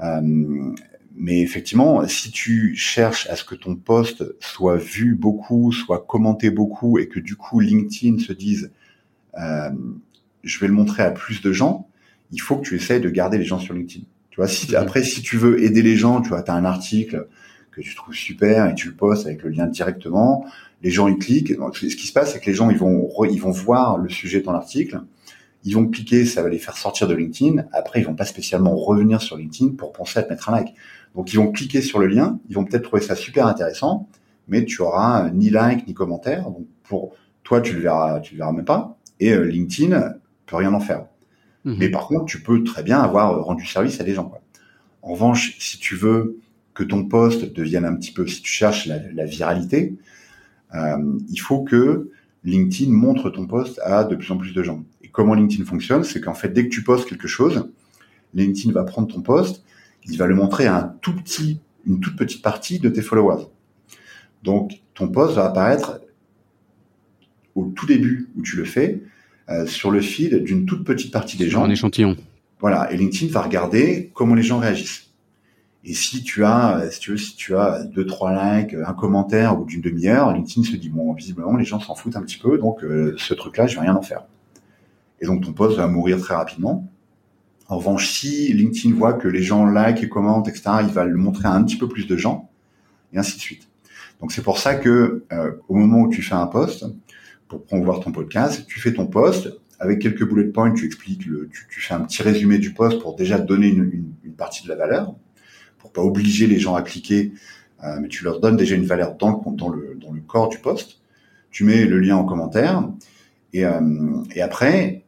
Euh, mais effectivement, si tu cherches à ce que ton poste soit vu beaucoup, soit commenté beaucoup, et que du coup LinkedIn se dise, euh, je vais le montrer à plus de gens, il faut que tu essayes de garder les gens sur LinkedIn. Tu vois, si, après, si tu veux aider les gens, tu vois, as un article que tu trouves super et tu le postes avec le lien directement, les gens y cliquent. Donc, ce qui se passe, c'est que les gens ils vont ils vont voir le sujet de ton article, ils vont cliquer, ça va les faire sortir de LinkedIn. Après, ils vont pas spécialement revenir sur LinkedIn pour penser à te mettre un like. Donc, ils vont cliquer sur le lien, ils vont peut-être trouver ça super intéressant, mais tu auras ni like ni commentaire. Donc, pour toi, tu le verras, tu le verras même pas. Et euh, LinkedIn peut rien en faire. Mhm. Mais par contre, tu peux très bien avoir rendu service à des gens. Quoi. En revanche, si tu veux que ton poste devienne un petit peu, si tu cherches la, la viralité, euh, il faut que LinkedIn montre ton poste à de plus en plus de gens comment LinkedIn fonctionne, c'est qu'en fait, dès que tu postes quelque chose, LinkedIn va prendre ton poste, il va le montrer à un tout petit, une toute petite partie de tes followers. Donc, ton post va apparaître au tout début où tu le fais, euh, sur le feed d'une toute petite partie des gens. Un échantillon. Voilà, et LinkedIn va regarder comment les gens réagissent. Et si tu as, si tu veux, si tu as deux, trois likes, un commentaire ou d'une demi-heure, LinkedIn se dit bon, visiblement les gens s'en foutent un petit peu, donc euh, ce truc-là, je vais rien en faire. Et donc ton post va mourir très rapidement. En revanche, si LinkedIn voit que les gens like et commentent, etc., il va le montrer à un petit peu plus de gens, et ainsi de suite. Donc c'est pour ça que euh, au moment où tu fais un post, pour promouvoir ton podcast, tu fais ton post avec quelques bullet points, tu expliques, le, tu, fais un petit résumé du post pour déjà donner une, une, partie de la valeur, pour pas obliger les gens à cliquer, euh, mais tu leur donnes déjà une valeur dans le, dans le, dans le corps du post. Tu mets le lien en commentaire et, euh, et après,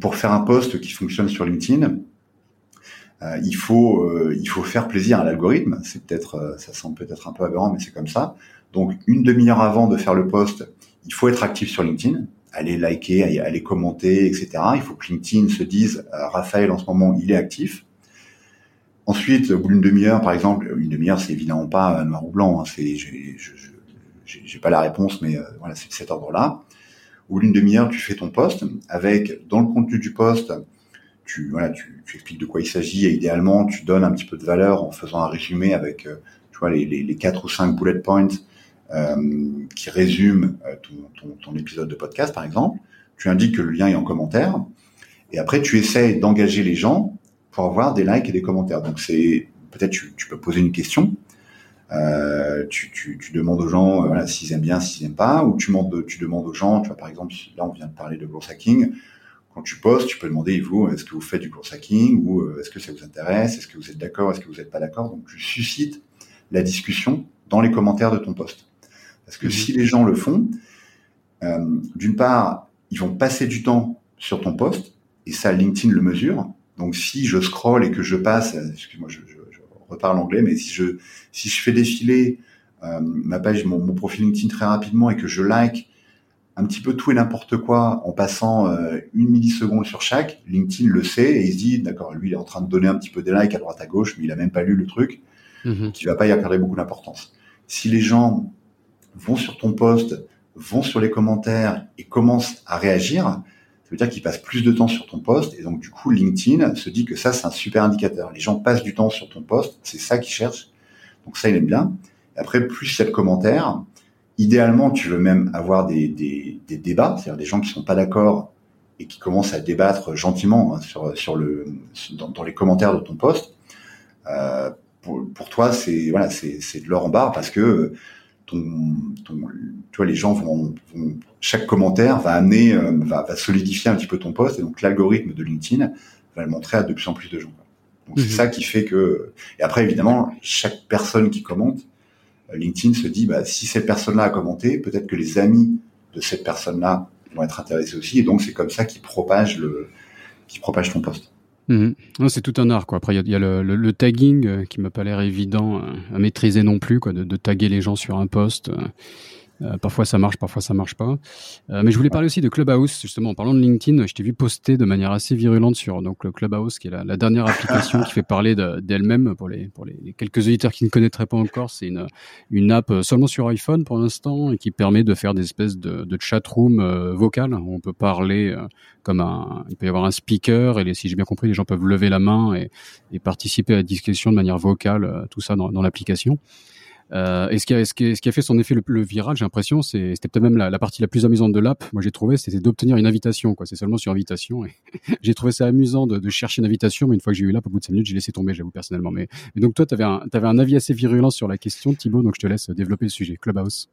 pour faire un post qui fonctionne sur LinkedIn, euh, il faut euh, il faut faire plaisir à l'algorithme. C'est peut-être ça semble peut-être un peu aberrant, mais c'est comme ça. Donc une demi-heure avant de faire le post, il faut être actif sur LinkedIn, aller liker, aller commenter, etc. Il faut que LinkedIn se dise, euh, Raphaël, en ce moment, il est actif. Ensuite, au bout d'une demi-heure, par exemple, une demi-heure, c'est évidemment pas noir ou blanc. Hein, c'est, j'ai pas la réponse, mais euh, voilà, c'est de cet ordre-là. Au bout d'une demi-heure, tu fais ton post avec, dans le contenu du post, tu, voilà, tu, expliques de quoi il s'agit et idéalement, tu donnes un petit peu de valeur en faisant un résumé avec, euh, tu vois, les, les, les quatre ou cinq bullet points euh, qui résume euh, ton, ton, épisode de podcast, par exemple. Tu indiques que le lien est en commentaire. Et après, tu essaies d'engager les gens pour avoir des likes et des commentaires. Donc, c'est peut-être tu, peux poser une question. Euh, tu, tu, tu, demandes aux gens euh, voilà, s'ils aiment bien, s'ils aiment pas, ou tu demandes, tu demandes aux gens, tu vois, par exemple, là on vient de parler de growth hacking, quand tu postes, tu peux demander, vous, est-ce que vous faites du growth hacking, ou est-ce que ça vous intéresse, est-ce que vous êtes d'accord, est-ce que vous n'êtes pas d'accord, donc tu suscites la discussion dans les commentaires de ton poste. Parce que mmh. si les gens le font, euh, d'une part, ils vont passer du temps sur ton poste, et ça, LinkedIn le mesure. Donc, si je scroll et que je passe, excuse-moi, je, je, reparle anglais, mais si je si je fais défiler euh, ma page, mon, mon, profil LinkedIn très rapidement et que je like un petit peu tout et n'importe quoi en passant euh, une milliseconde sur chaque, LinkedIn le sait et il se dit, d'accord, lui, il est en train de donner un petit peu des likes à droite à gauche, mais il a même pas lu le truc, mmh. tu vas pas y accorder beaucoup d'importance. Si les gens vont sur ton poste, vont sur les commentaires et commencent à réagir, ça veut dire qu'ils passent plus de temps sur ton poste et donc du coup LinkedIn se dit que ça c'est un super indicateur. Les gens passent du temps sur ton poste, c'est ça qu'ils cherchent. Donc ça il aime bien. Après plus il y a de commentaires, idéalement tu veux même avoir des, des, des débats, c'est-à-dire des gens qui sont pas d'accord et qui commencent à débattre gentiment hein, sur, sur le dans, dans, les commentaires de ton poste. Euh, pour, pour toi c'est voilà c'est de l'or en barre parce que ton, ton, tu vois, les gens vont, vont, chaque commentaire va amener, euh, va, va, solidifier un petit peu ton poste, et donc l'algorithme de LinkedIn va le montrer à de plus en plus de gens. Donc mmh. c'est mhm. ça qui fait que, et après évidemment, chaque personne qui commente, euh, LinkedIn se dit, bah, si cette personne-là a commenté, peut-être que les amis de cette personne-là vont être intéressés aussi, et donc c'est comme ça qu'il propage le, qui propage ton poste. Mmh. C'est tout un art, quoi. Après, il y a, le, tagging euh, qui m'a pas l'air évident euh, à maîtriser non plus, quoi, de, de, taguer les gens sur un poste. Euh, euh, parfois ça marche, parfois ça marche pas. Euh, mais je voulais parler aussi de Clubhouse, justement. En parlant de LinkedIn, je t'ai vu poster de manière assez virulente sur donc Clubhouse, qui est la, dernière application qui fait parler d'elle-même pour les pour les, quelques auditeurs qui ne connaîtraient pas encore. C'est une une app seulement sur iPhone pour l'instant et qui permet de faire des espèces de, de chat room euh, vocal. On peut parler euh, comme un, il peut y avoir un speaker et les, si j'ai bien compris, les gens peuvent lever la main et, et participer à la discussion de manière vocale, euh, tout ça dans, dans l'application. Euh, et ce qui, a, ce, a, ce a fait son effet le, le viral, j'ai l'impression, c'est, c'était peut-être même la, la, partie la plus amusante de l'app. Moi, j'ai trouvé, c'était d'obtenir une invitation. Quoi. C'est seulement sur invitation. J'ai trouvé ça amusant de, de, chercher une invitation, mais une fois que j'ai eu l'app, au bout de 5 minutes, j'ai laissé tomber, j'avoue personnellement. Mais, mais donc toi, tu avais un, un avis assez virulent sur la question, Thibaut, donc je te laisse développer le sujet. Clubhouse.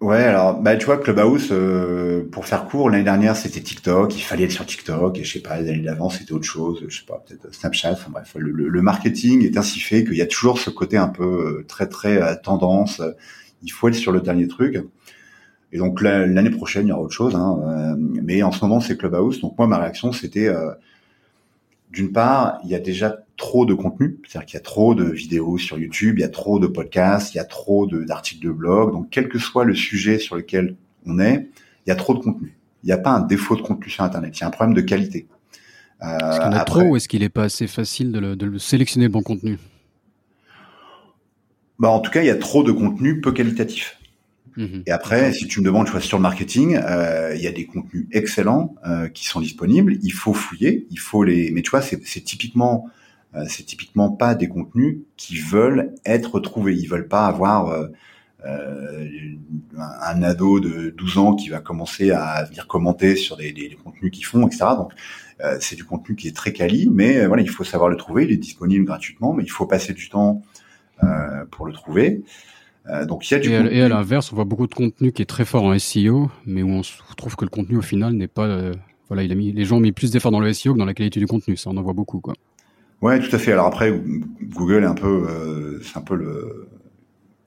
Ouais, alors bah tu vois Clubhouse euh, pour faire court l'année dernière c'était TikTok, il fallait être sur TikTok et je sais pas les années d'avant c'était autre chose, je sais pas peut-être Snapchat, enfin bref le, le, marketing est ainsi fait qu'il y a toujours ce côté un peu euh, très très euh, tendance, il faut être sur le dernier truc. Et donc l'année prochaine il y aura autre chose, hein, euh, mais en ce moment c'est Clubhouse donc moi ma réaction c'était euh, d'une part il y a déjà trop de contenu, c'est-à-dire qu'il y a trop de vidéos sur YouTube, il y a trop de podcasts, il y a trop d'articles de, de blog. Donc, quel que soit le sujet sur lequel on est, il y a trop de contenu. Il n'y a pas un défaut de contenu sur Internet, il y a un problème de qualité. Euh, est-ce en a après, trop ou est-ce qu'il n'est pas assez facile de, le, de le sélectionner le bon contenu? Bah, en tout cas, il y a trop de contenu peu qualitatif. Mhm. Et après, si tu me demandes, je vois sur le marketing, euh, il y a des contenus excellents euh, qui sont disponibles. Il faut fouiller, il faut les. Mais tu vois, c'est typiquement, euh, c'est typiquement pas des contenus qui veulent être trouvés. Ils veulent pas avoir euh, euh, un ado de 12 ans qui va commencer à venir commenter sur des, des, contenus qu'ils font, etc. Donc, c'est du contenu qui est très quali, mais voilà, il faut savoir le trouver. Il est disponible gratuitement, mais il faut passer du temps pour le trouver. Euh, donc il y a du et, à, l'inverse, on voit beaucoup de contenu qui est très fort en SEO, mais où on trouve que le contenu au final n'est pas. Euh, voilà, il a mis, les gens ont mis plus d'efforts dans le SEO que dans la qualité du contenu. Ça, on en voit beaucoup, quoi. Ouais, tout à fait. Alors après, Google est un peu, euh, c'est un peu le.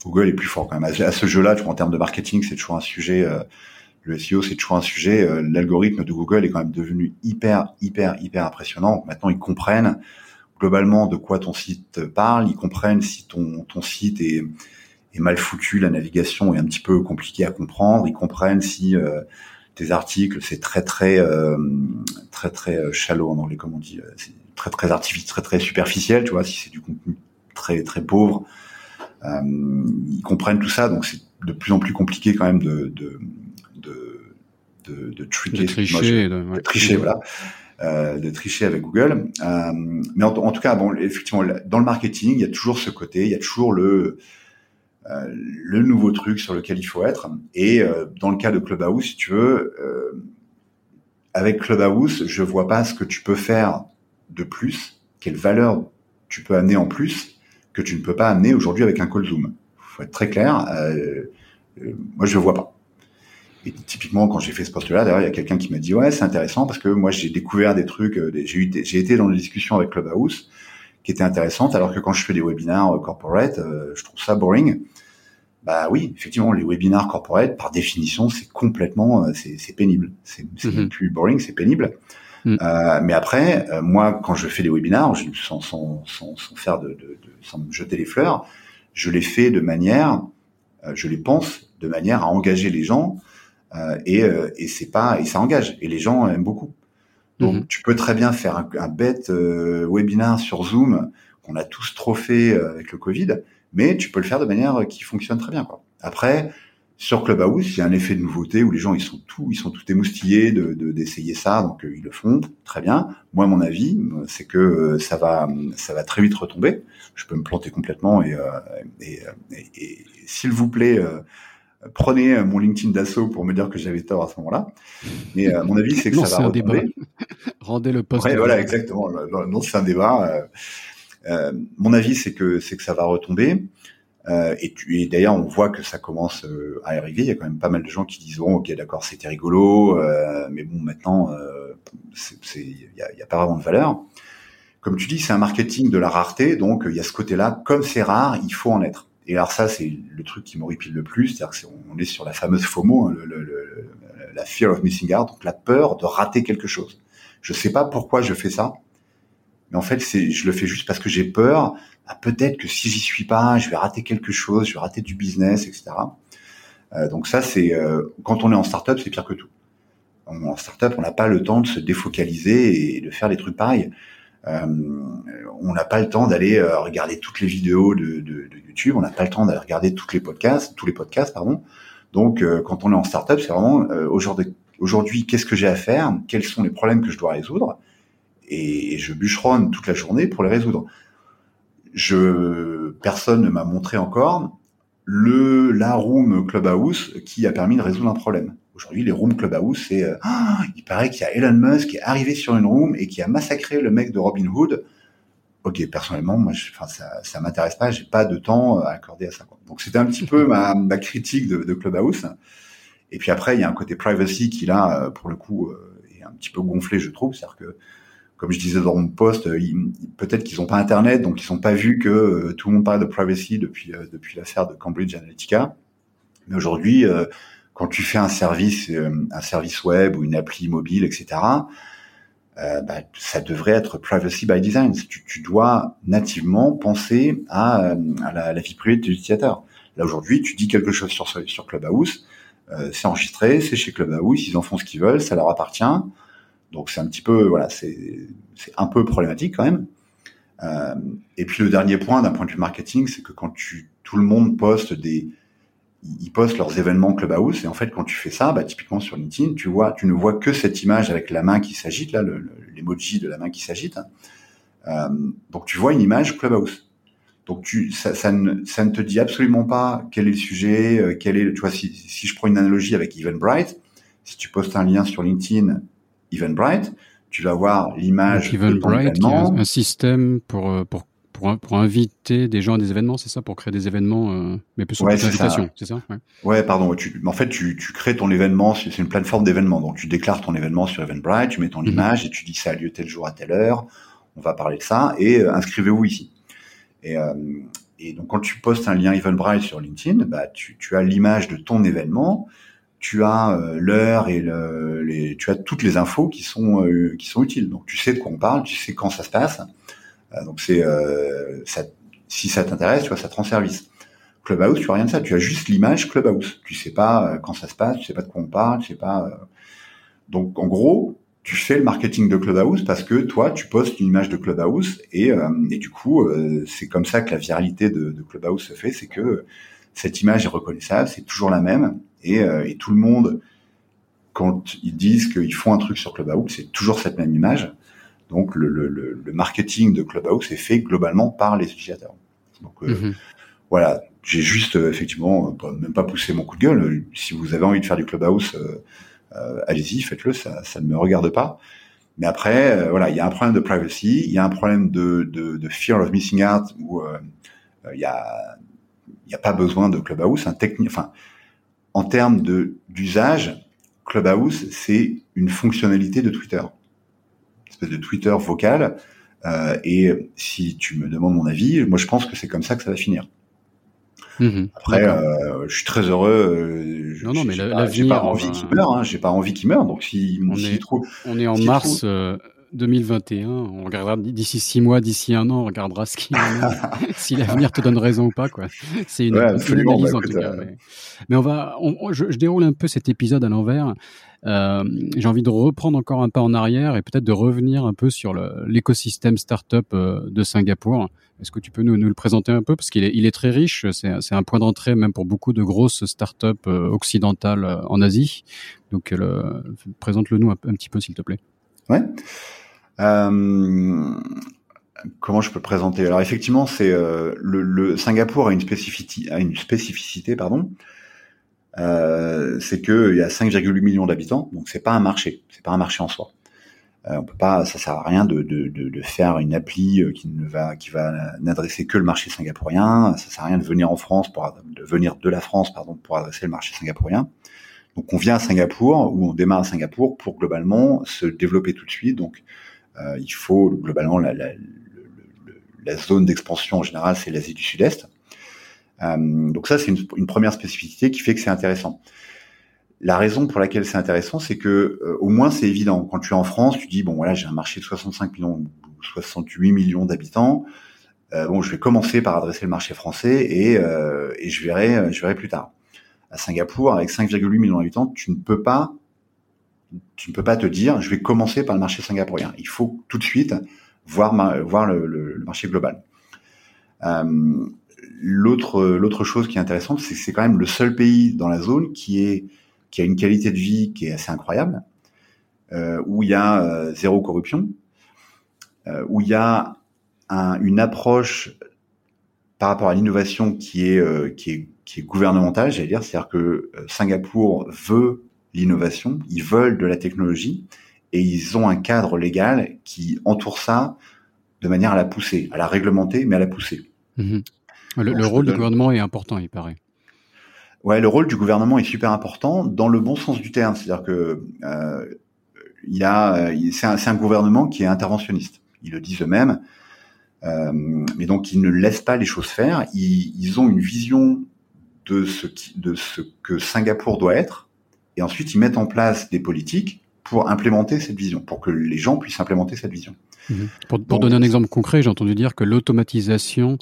Google est plus fort quand même. À ce jeu-là, en termes de marketing, c'est toujours un sujet. le SEO, c'est toujours un sujet. L'algorithme de Google est quand même devenu hyper, hyper, hyper impressionnant. Maintenant, ils comprennent globalement de quoi ton site parle. Ils comprennent si ton ton site est est mal foutu, la navigation est un petit peu compliquée à comprendre. Ils comprennent si euh, tes articles c'est très très euh, très très euh, shallow en anglais comme on dit, c'est très très artificiel, très très superficiel, tu vois, si c'est du contenu très très pauvre. ils comprennent tout ça, donc c'est de plus en plus compliqué quand même de de de, de, de tricher, de tricher, voilà. Euh, de tricher avec Google. Euh, mais en, en, tout cas, bon, effectivement, dans le marketing, il y a toujours ce côté, il y a toujours le euh, le nouveau truc sur lequel il faut être. Et euh, dans le cas de Clubhouse, si tu veux, euh, avec Clubhouse, je vois pas ce que tu peux faire de plus, quelle valeur tu peux amener en plus que tu ne peux pas amener aujourd'hui avec un call Zoom. Faut être très clair. Euh, moi, je le vois pas. Et typiquement, quand j'ai fait ce poste-là, d'ailleurs, il y a quelqu'un qui m'a dit ouais, c'est intéressant parce que moi, j'ai découvert des trucs. J'ai été dans des discussions avec Clubhouse qui étaient intéressantes, alors que quand je fais des webinaires corporate, je trouve ça boring. Bah oui, effectivement, les webinars corporate, par définition, c'est complètement, euh, c'est pénible. C'est mm plus boring, c'est pénible. Mm. Euh, mais après, euh, moi, quand je fais des webinars, je, sans, sans, sans, sans, faire de, de, de, sans me jeter les fleurs, je les fais de manière, euh, je les pense de manière à engager les gens, et, et c'est pas, et ça engage. Et les gens aiment beaucoup. Donc, mm-hmm. tu peux très bien faire un, un bête webinar sur Zoom qu'on a tous trop fait avec le Covid mais tu peux le faire de manière qui fonctionne très bien. Quoi. Après, sur Clubhouse, il y a un effet de nouveauté où les gens ils sont tout, ils sont tout émoustillés de d'essayer ça, donc euh, ils le font très bien. Moi, mon avis, c'est que euh, ça va, ça va très vite retomber. Je peux me planter complètement et, euh, et, et, s'il vous plaît. Prenez mon LinkedIn d'assaut pour me dire que j'avais tort à ce moment-là. Mais mon avis, c'est que ça va retomber. Rendez le poste. Ouais, voilà, exactement. Non, c'est un débat. Euh, mon avis, c'est que c'est que ça va retomber. Euh, et, et d'ailleurs, on voit que ça commence euh, à arriver. Il y a quand même pas mal de gens qui disent bon, ok, d'accord, c'était rigolo, euh, mais bon, maintenant, il n'y a, y a, pas vraiment de valeur. Comme tu dis, c'est un marketing de la rareté, donc il y a ce côté-là. Comme c'est rare, il faut en être. Et alors ça, c'est le truc qui m'horripile le plus, c'est-à-dire qu'on est sur la fameuse FOMO, hein, le, le, la fear of missing out, donc la peur de rater quelque chose. Je sais pas pourquoi je fais ça. Mais en fait, je le fais juste parce que j'ai peur. Ah, peut-être que si j'y suis pas, je vais rater quelque chose, je vais rater du business, etc. Euh, donc ça, c'est euh, quand on est en startup, c'est pire que tout. En startup, on n'a pas le temps de se défocaliser et de faire des trucs pareils. Euh, on n'a pas le temps d'aller euh, regarder toutes les vidéos de, de, de YouTube. On n'a pas le temps d'aller regarder toutes les podcasts, tous les podcasts, pardon. Donc, euh, quand on est en startup, c'est vraiment aujourd'hui, aujourd'hui, qu'est-ce que j'ai à faire? Quels sont les problèmes que je dois résoudre? Et, je bûcheronne toute la journée pour les résoudre. Je, personne ne m'a montré encore le la room Clubhouse qui a permis de résoudre un problème. Aujourd'hui, les rooms Clubhouse, c'est euh, ah, il paraît qu'il y a Elon Musk qui est arrivé sur une room et qui a massacré le mec de Robin Hood. Ok, personnellement, moi, je, ça, ça m'intéresse pas. J'ai pas de temps à accorder à ça. Donc, c'était un petit peu ma, ma critique de, de, Clubhouse. Et puis après, il y a un côté privacy qui là, euh, pour le coup, euh, est un petit peu gonflé, je trouve. C'est-à-dire que comme je disais dans mon post, euh, peut-être qu'ils n'ont pas Internet, donc ils n'ont pas vu que euh, tout le monde parle de privacy depuis euh, depuis l'affaire de Cambridge Analytica. Mais aujourd'hui, quand tu fais un service, un service web ou une appli mobile, etc., bah, ça devrait être privacy by design. Tu, tu dois nativement penser à, à, la, vie privée de l'utilisateur. Là aujourd'hui, tu dis quelque chose sur sur Clubhouse, c'est enregistré, c'est chez Clubhouse, ils en font ce qu'ils veulent, ça leur appartient. Donc c'est un petit peu, voilà, c'est un peu problématique quand même. Euh, et puis le dernier point d'un point de vue marketing, c'est que quand tu tout le monde poste des, ils postent leurs événements Clubhouse et en fait quand tu fais ça, bah, typiquement sur LinkedIn, tu vois, tu ne vois que cette image avec la main qui s'agite là, l'emoji de la main qui s'agite. Euh, donc tu vois une image Clubhouse. Donc tu, ça, ça, ne, ça ne te dit absolument pas quel est le sujet, euh, quel est, tu vois, si, si je prends une analogie avec Eventbrite, si tu postes un lien sur LinkedIn Eventbrite, tu vas voir l'image. Eventbrite, un système pour euh, pour pour, inviter des gens à des événements, c'est ça, pour créer des événements, euh, mais plus sur ouais, c'est ça ouais. ouais. pardon. Tu, en fait, tu, tu crées ton événement, c'est une plateforme d'événements. Donc, tu déclares ton événement sur Eventbrite, tu mets ton mhm. image et tu dis ça a lieu tel jour à telle heure. On va parler de ça et euh, inscrivez-vous ici. Et, euh, et donc, quand tu postes un lien Eventbrite sur LinkedIn, bah, tu, tu as l'image de ton événement tu as euh, l'heure et le, les, tu as toutes les infos qui sont qui sont utiles. Donc tu sais de quoi on parle, tu sais quand ça se passe. Euh, donc c'est euh, si ça t'intéresse, tu vois, ça te rend service. Clubhouse, tu as rien de ça. Tu as juste l'image Clubhouse. Tu sais pas euh, quand ça se passe, tu sais pas de quoi on parle, tu sais pas. Donc en gros, tu fais le marketing de Clubhouse parce que toi, tu postes une image de Clubhouse et, et du coup, c'est comme ça que la viralité de, de Clubhouse se fait, c'est que cette image est reconnaissable, c'est toujours la même et, et, tout le monde, quand ils disent qu'ils font un truc sur Clubhouse, c'est toujours cette même image. Donc le, le, le, marketing de Clubhouse est fait globalement par les utilisateurs. Donc euh, mhm. voilà, j'ai juste euh, effectivement même pas poussé mon coup de gueule. Si vous avez envie de faire du Clubhouse, euh, allez-y, faites-le, ça, ça ne me regarde pas. Mais après, voilà, il y a un problème de privacy, il y a un problème de, de, de fear of missing out où il y a il n'y a pas besoin de Clubhouse. Un technique, enfin, en termes de d'usage, Clubhouse c'est une fonctionnalité de Twitter de Twitter vocal. Euh, et si tu me demandes mon avis, moi je pense que c'est comme ça que ça va finir. Mhm. Après, euh, je suis très heureux. Euh, non, non, mais j'ai pas, envie qu'il meure. Hein, j'ai pas envie qu'il meure. Donc si on, est, on est en mars 2021. On regardera d'ici six mois, d'ici un an, on regardera ce qu'il si l'avenir te donne raison ou pas. Quoi. C'est une, analyse bah, en tout cas. Mais, on va, je, je, déroule un peu cet épisode à l'envers. Euh, j'ai envie de reprendre encore un pas en arrière et peut-être de revenir un peu sur l'écosystème startup euh, de Singapour. Est-ce que tu peux nous, le présenter un peu? Parce qu'il est, très riche. C'est un point d'entrée même pour beaucoup de grosses startups euh, occidentales en Asie. Donc, présente-le nous un, petit peu, s'il te plaît. Ouais. Euh, comment je peux présenter? Alors effectivement, c'est le, le, Singapour a une spécificité, a une spécificité, pardon. Euh, c'est qu'il y a 5,8 millions d'habitants, donc c'est pas un marché, c'est pas un marché en soi. Euh, on peut pas, ça sert à rien de, de, de, de faire une appli euh, qui ne va, qui va n'adresser que le marché singapourien. Ça sert à rien de venir en France pour, de venir de la France, pardon, pour adresser le marché singapourien. Donc on vient à Singapour ou on démarre à Singapour pour globalement se développer tout de suite. Donc euh, il faut globalement la, la, la zone d'expansion en général, c'est l'Asie du Sud-Est. Euh, donc ça, c'est une, première spécificité qui fait que c'est intéressant. La raison pour laquelle c'est intéressant, c'est que euh, au moins c'est évident. Quand tu es en France, tu dis bon voilà, j'ai un marché de 65 millions, 68 millions d'habitants. Euh, bon, je vais commencer par adresser le marché français et, euh, et je verrai, je verrai plus tard. À Singapour, avec 5,8 millions d'habitants, tu ne peux pas, tu ne peux pas te dire, je vais commencer par le marché singapourien. Il faut tout de suite voir voir le, marché global. L'autre l'autre chose qui est intéressante, c'est que c'est quand même le seul pays dans la zone qui est qui a une qualité de vie qui est assez incroyable, euh, où il y a euh, zéro corruption, euh, où il y a un, une approche par rapport à l'innovation qui est euh, qui est gouvernementale, j'allais dire, c'est-à-dire que euh, Singapour veut l'innovation, ils veulent de la technologie et ils ont un cadre légal qui entoure ça de manière à la pousser, à la réglementer, mais à la pousser. Mm-hmm. Le, rôle du gouvernement est important, il paraît. Ouais, le rôle du gouvernement est super important dans le bon sens du terme. C'est-à-dire que euh, il y a, c'est un, un, gouvernement qui est interventionniste. Ils le disent eux-mêmes. Euh, mais donc ils ne laissent pas les choses faire. Ils, ils ont une vision de ce, qui, de ce que Singapour doit être, et ensuite ils mettent en place des politiques pour implémenter cette vision, pour que les gens puissent implémenter cette vision. Mhm. Pour, pour donner un exemple concret, j'ai entendu dire que l'automatisation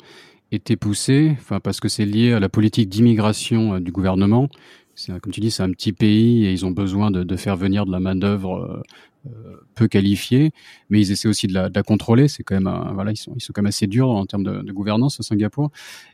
été poussé, enfin parce que c'est lié à la politique d'immigration euh, du gouvernement. C'est comme tu dis, c'est un petit pays et ils ont besoin de, de faire venir de la main d'œuvre peu qualifiée, mais ils essaient aussi de la, de la contrôler. C'est quand même, voilà, ils sont, ils sont quand même assez durs en termes de, de gouvernance à Singapour.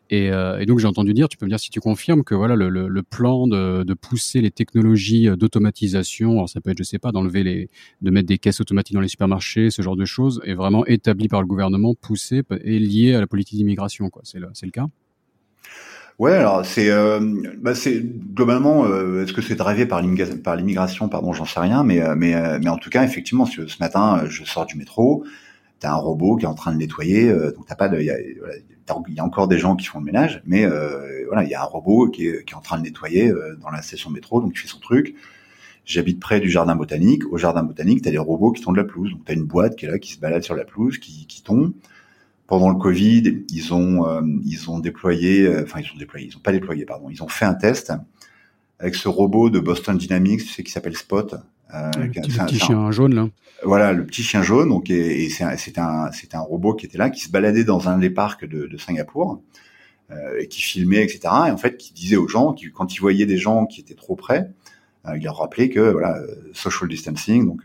Et, euh, et donc j'ai entendu dire, tu peux me dire si tu confirmes que voilà le, le, le plan de, de, pousser les technologies d'automatisation, alors ça peut être, je sais pas, d'enlever les, de mettre des caisses automatiques dans les supermarchés, ce genre de choses, est vraiment établi par le gouvernement, poussé et lié à la politique d'immigration. C'est le, c'est le cas? Ouais, alors c'est euh, bah c'est globalement euh, est-ce que c'est drivé par l'immigration? Pardon, j'en sais rien mais euh, mais euh, mais en tout cas effectivement ce matin je sors du métro, tu as un robot qui est en train de nettoyer donc t'as pas de il y a, y a, encore des gens qui font le ménage mais voilà, il y a un robot qui est qui est en train de nettoyer dans la station de métro donc il fait son truc. J'habite près du jardin botanique, au jardin botanique, tu as des robots qui tombent la pelouse. Donc tu as une boîte qui est là qui se balade sur la pelouse qui qui tombe pendant le Covid, ils ont euh, ils ont déployé, euh, enfin ils ont déployé, ils ont pas déployé, pardon, ils ont fait un test avec ce robot de Boston Dynamics, tu sais qui s'appelle Spot. Euh, le petit, chien jaune là. Voilà, le petit chien jaune. Donc et, et c'est un c'est un robot qui était là, qui se baladait dans un des parcs de, de Singapour euh, et qui filmait, etc. Et en fait, qui disait aux gens, qui, quand il voyait des gens qui étaient trop près, il leur rappelait que voilà, social distancing, donc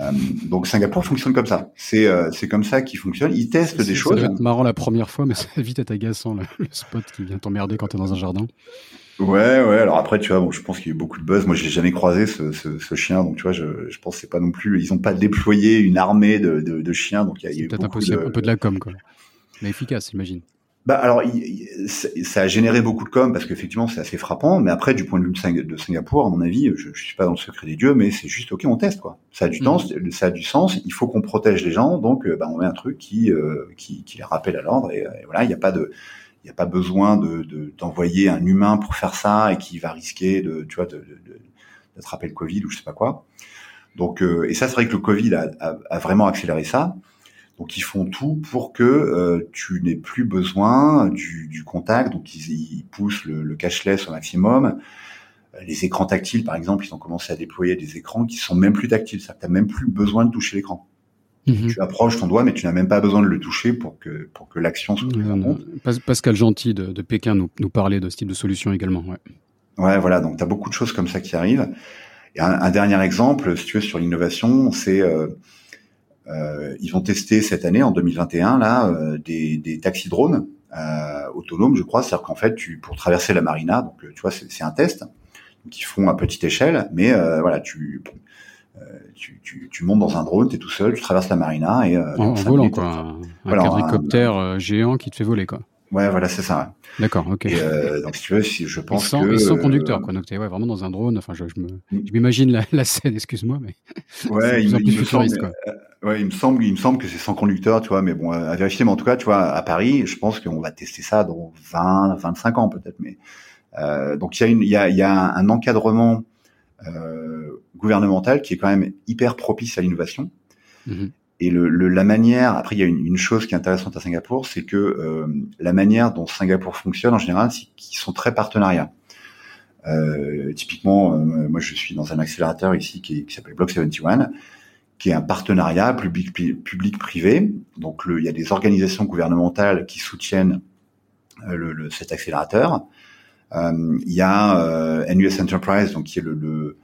euh, donc Singapour fonctionne comme ça. C'est euh, c'est comme ça qu'ils fonctionnent. Ils testent des choses. C'est marrant la première fois, mais ça va vite être agaçant le, spot qui vient t'emmerder quand t'es dans un jardin. Ouais, ouais. Alors après, tu vois, bon, je pense qu'il y a eu beaucoup de buzz. Moi, j'ai jamais croisé ce, ce, ce, chien, donc tu vois, je, je pense c'est pas non plus. Ils ont pas déployé une armée de, de, de chiens, donc il y a, eu peut-être un, un peu de la com, quoi. Mais efficace, j'imagine. Bah alors, ça a généré beaucoup de com parce qu'effectivement c'est assez frappant. Mais après, du point de vue de Singapour, à mon avis, je, je suis pas dans le secret des dieux, mais c'est juste ok, on teste quoi. Ça a du temps, mmh. ça a du sens. Il faut qu'on protège les gens, donc euh, bah, on met un truc qui euh, qui, qui, les rappelle à l'ordre. Et, voilà, il n'y a pas de il n'y a pas besoin de d'envoyer un humain pour faire ça et qui va risquer de tu vois de, d'attraper le Covid ou je sais pas quoi. Donc euh, et ça c'est vrai que le Covid a, a, a vraiment accéléré ça. Donc ils font tout pour que euh, tu n'aies plus besoin du, du contact. Donc ils, ils poussent le, le, cashless au maximum. Les écrans tactiles, par exemple, ils ont commencé à déployer des écrans qui sont même plus tactiles. Ça, t'as même plus besoin de toucher l'écran. Mhm. Tu approches ton doigt, mais tu n'as même pas besoin de le toucher pour que pour que l'action soit prise Pascal Gentil de, de Pékin nous, nous, parlait de ce type de solution également. Ouais, ouais voilà. Donc tu as beaucoup de choses comme ça qui arrivent. Et un, un dernier exemple, si tu veux, sur l'innovation, c'est euh, ils vont tester cette année, en 2021, là, euh, des, des taxis drones euh, autonomes, je crois. C'est-à-dire qu'en fait, tu, pour traverser la marina, donc tu vois, c'est un test. Donc ils font à petite échelle, mais voilà, tu, tu, tu, tu, montes dans un drone, tu es tout seul, tu traverses la marina et en, volant quoi, un, voilà, quadricoptère géant qui te fait voler quoi. Ouais, voilà, c'est ça. D'accord, ok. euh, donc si tu veux, si je pense sans, que sans conducteur, quoi. Donc t'es ouais, vraiment dans un drone. Enfin, je, je me, je m'imagine la, la, scène. Excuse-moi, mais ouais, il, il me semble, quoi. ouais, il me semble, il me semble que c'est sans conducteur, tu vois. Mais bon, à vérifier. Mais en tout cas, tu vois, à Paris, je pense qu'on va tester ça dans 20, 25 ans peut-être. Mais euh, donc il y a une, il y a, il y a un encadrement euh, gouvernemental qui est quand même hyper propice à l'innovation. Mm -hmm. Et le, le, la manière, après il y a une, une, chose qui est intéressante à Singapour, c'est que euh, la manière dont Singapour fonctionne en général, c'est qu'ils sont très partenariats. Euh, typiquement, euh, moi je suis dans un accélérateur ici qui, qui s'appelle Block 71, qui est un partenariat public-privé. Donc le, il y a des organisations gouvernementales qui soutiennent euh, le, le, cet accélérateur. Euh, il y a NUS Enterprise, donc qui est le,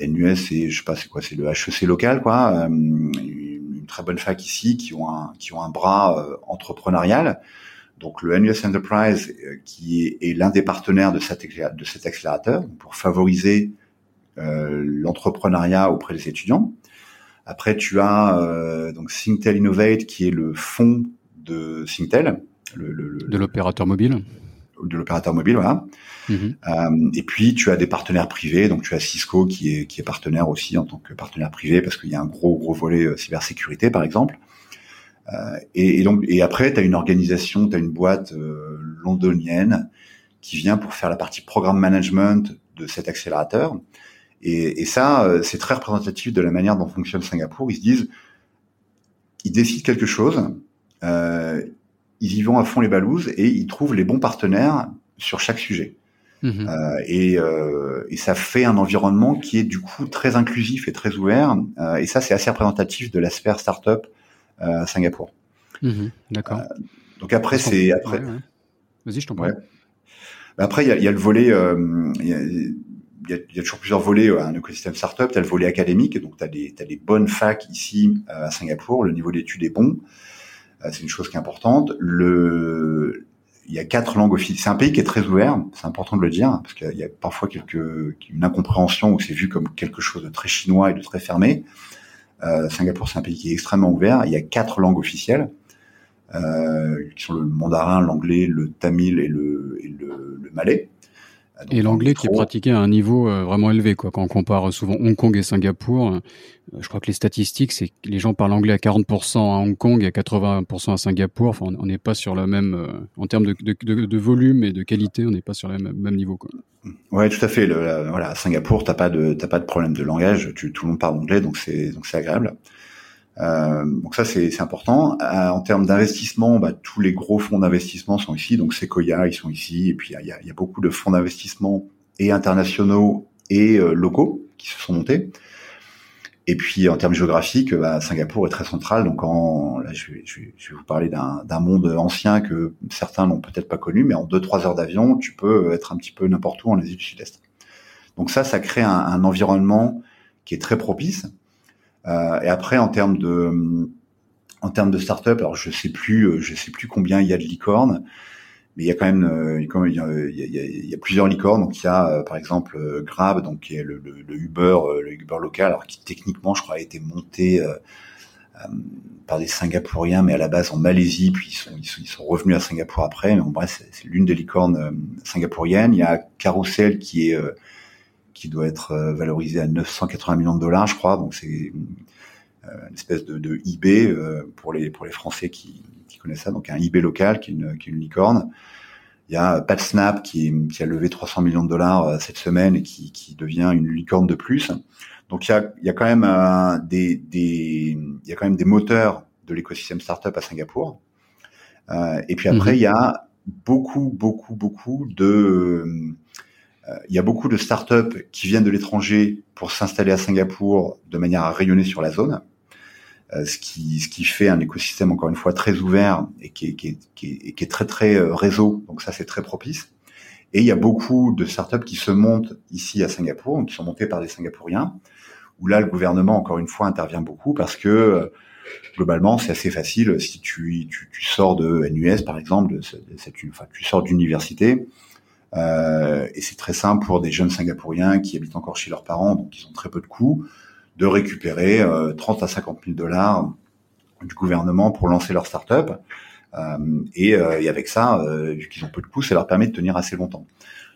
NUS, c'est je sais pas c'est quoi, c'est le HEC local quoi très bonne fac ici qui ont un, qui ont un bras euh, entrepreneurial. Donc le NUS Enterprise, euh, qui est, l'un des partenaires de, cette, de cet accélérateur, pour favoriser euh, l'entrepreneuriat auprès des étudiants. Après, tu as donc Singtel Innovate, qui est le fonds de Singtel, le, de l'opérateur mobile de l'opérateur mobile, voilà. Mhm. Euh, et puis tu as des partenaires privés, donc tu as Cisco qui est qui est partenaire aussi en tant que partenaire privé parce qu'il y a un gros gros volet euh, cybersécurité par exemple. Euh, et, et, donc et après tu as une organisation, tu as une boîte londonienne qui vient pour faire la partie programme management de cet accélérateur. Et, et ça c'est très représentatif de la manière dont fonctionne Singapour. Ils se disent ils décident quelque chose. Euh, ils y vont à fond les balouses et ils trouvent les bons partenaires sur chaque sujet. Mmh. Euh, et, euh, et, ça fait un environnement qui est du coup très inclusif et très ouvert. Euh, et ça, c'est assez représentatif de la sphère startup à Singapour. Mmh. D'accord. Donc après, c'est après. Ouais, ouais. Vas-y, je t'en prie. Après, il y a, y a, le volet. Il y a, il y, a, y, a, toujours plusieurs volets à un écosystème startup. Tu as le volet académique, donc tu as, des bonnes facs ici à Singapour. Le niveau d'études est bon. C'est une chose qui est importante. Il y a quatre langues officielles. C'est un pays qui est très ouvert, c'est important de le dire, parce qu'il y a parfois quelques, une incompréhension où c'est vu comme quelque chose de très chinois et de très fermé. Euh, Singapour, c'est un pays qui est extrêmement ouvert. Il y a quatre langues officielles, euh, qui sont le mandarin, l'anglais, le tamil et le, le malais. Donc, et l'anglais qui est pratiqué à un niveau euh, vraiment élevé, quoi. Quand on compare souvent Hong Kong et Singapour, euh, je crois que les statistiques, c'est que les gens parlent anglais à 40% à Hong Kong et à 80% à Singapour. Enfin, on n'est pas sur le même, euh, en termes de, de, de, de, volume et de qualité, on n'est pas sur le même, même, niveau, quoi. Ouais, tout à fait. Le, la, voilà, à Singapour, t'as pas de, t'as pas de problème de langage. Tu, tout le monde parle anglais, donc c'est, donc c'est agréable. Euh, donc ça c'est important. Euh, en termes d'investissement, bah, tous les gros fonds d'investissement sont ici. Donc Sequoia, ils sont ici. Et puis il y a, y a, beaucoup de fonds d'investissement et internationaux et euh, locaux qui se sont montés. Et puis en termes géographiques, bah, Singapour est très central. Donc en, là, je vais, je je vais vous parler d'un monde ancien que certains n'ont peut-être pas connu, mais en deux trois heures d'avion, tu peux être un petit peu n'importe où en Asie du Sud-Est. Donc ça, ça crée un, un environnement qui est très propice et après, en termes de en termes de start-up, alors je sais plus, euh, je sais plus combien il y a de licornes, mais il y a quand même, euh, il, y a, il, y a, il y a plusieurs licornes. Donc il y a par exemple Grab, donc qui est le, le, le, Uber, le Uber local, alors qui techniquement, je crois, a été monté euh, par des Singapouriens, mais à la base en Malaisie, puis ils sont, ils sont, ils sont revenus à Singapour après. Mais en bref, c'est l'une des licornes singapouriennes. Il y a Carousel qui est qui doit être euh, valorisé à 980 millions de dollars, je crois. Donc c'est euh, une espèce de, de eBay euh, pour les pour les Français qui, qui connaissent ça. Donc un eBay local qui est une, qui est une licorne. Il y a PadSnap qui, qui a levé 300 millions de dollars cette semaine et qui, qui devient une licorne de plus. Donc il y a, il y a quand même des, des, il y a quand même des moteurs de l'écosystème startup à Singapour. Et puis après, mhm. il y a beaucoup, beaucoup, beaucoup de il y a beaucoup de startups qui viennent de l'étranger pour s'installer à Singapour de manière à rayonner sur la zone, euh, ce qui ce qui fait un écosystème encore une fois très ouvert et qui est, qui est, qui est, qui est très très euh, réseau. Donc ça c'est très propice. Et il y a beaucoup de startups qui se montent ici à Singapour, qui sont montées par des Singapouriens, où là le gouvernement encore une fois intervient beaucoup parce que globalement c'est assez facile si tu, tu, tu sors de NUS par exemple, de cette, enfin, tu sors d'université euh, et c'est très simple pour des jeunes Singapouriens qui habitent encore chez leurs parents, donc ils ont très peu de coûts, de récupérer euh, 30 à 50 000 dollars du gouvernement pour lancer leur start-up. Euh, et, euh, et, avec ça, euh, vu qu'ils ont peu de coûts, ça leur permet de tenir assez longtemps.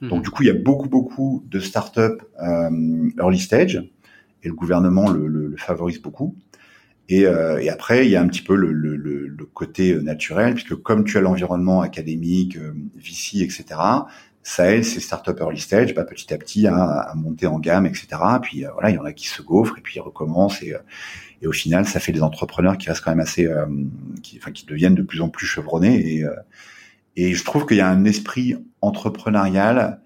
Mmh. Donc du coup, il y a beaucoup beaucoup de start-up early stage, et le gouvernement le, le, le favorise beaucoup. Et, euh, et, après, il y a un petit peu le, le, le côté naturel, puisque comme tu as l'environnement académique, euh, VC, etc., ça aide ces startups early stage bah, petit à petit à, à, monter en gamme, etc. Puis euh, voilà, il y en a qui se gaufrent et puis ils recommencent et, euh, et au final, ça fait des entrepreneurs qui restent quand même assez, euh, qui, enfin, qui deviennent de plus en plus chevronnés et, euh, et je trouve qu'il y a un esprit entrepreneurial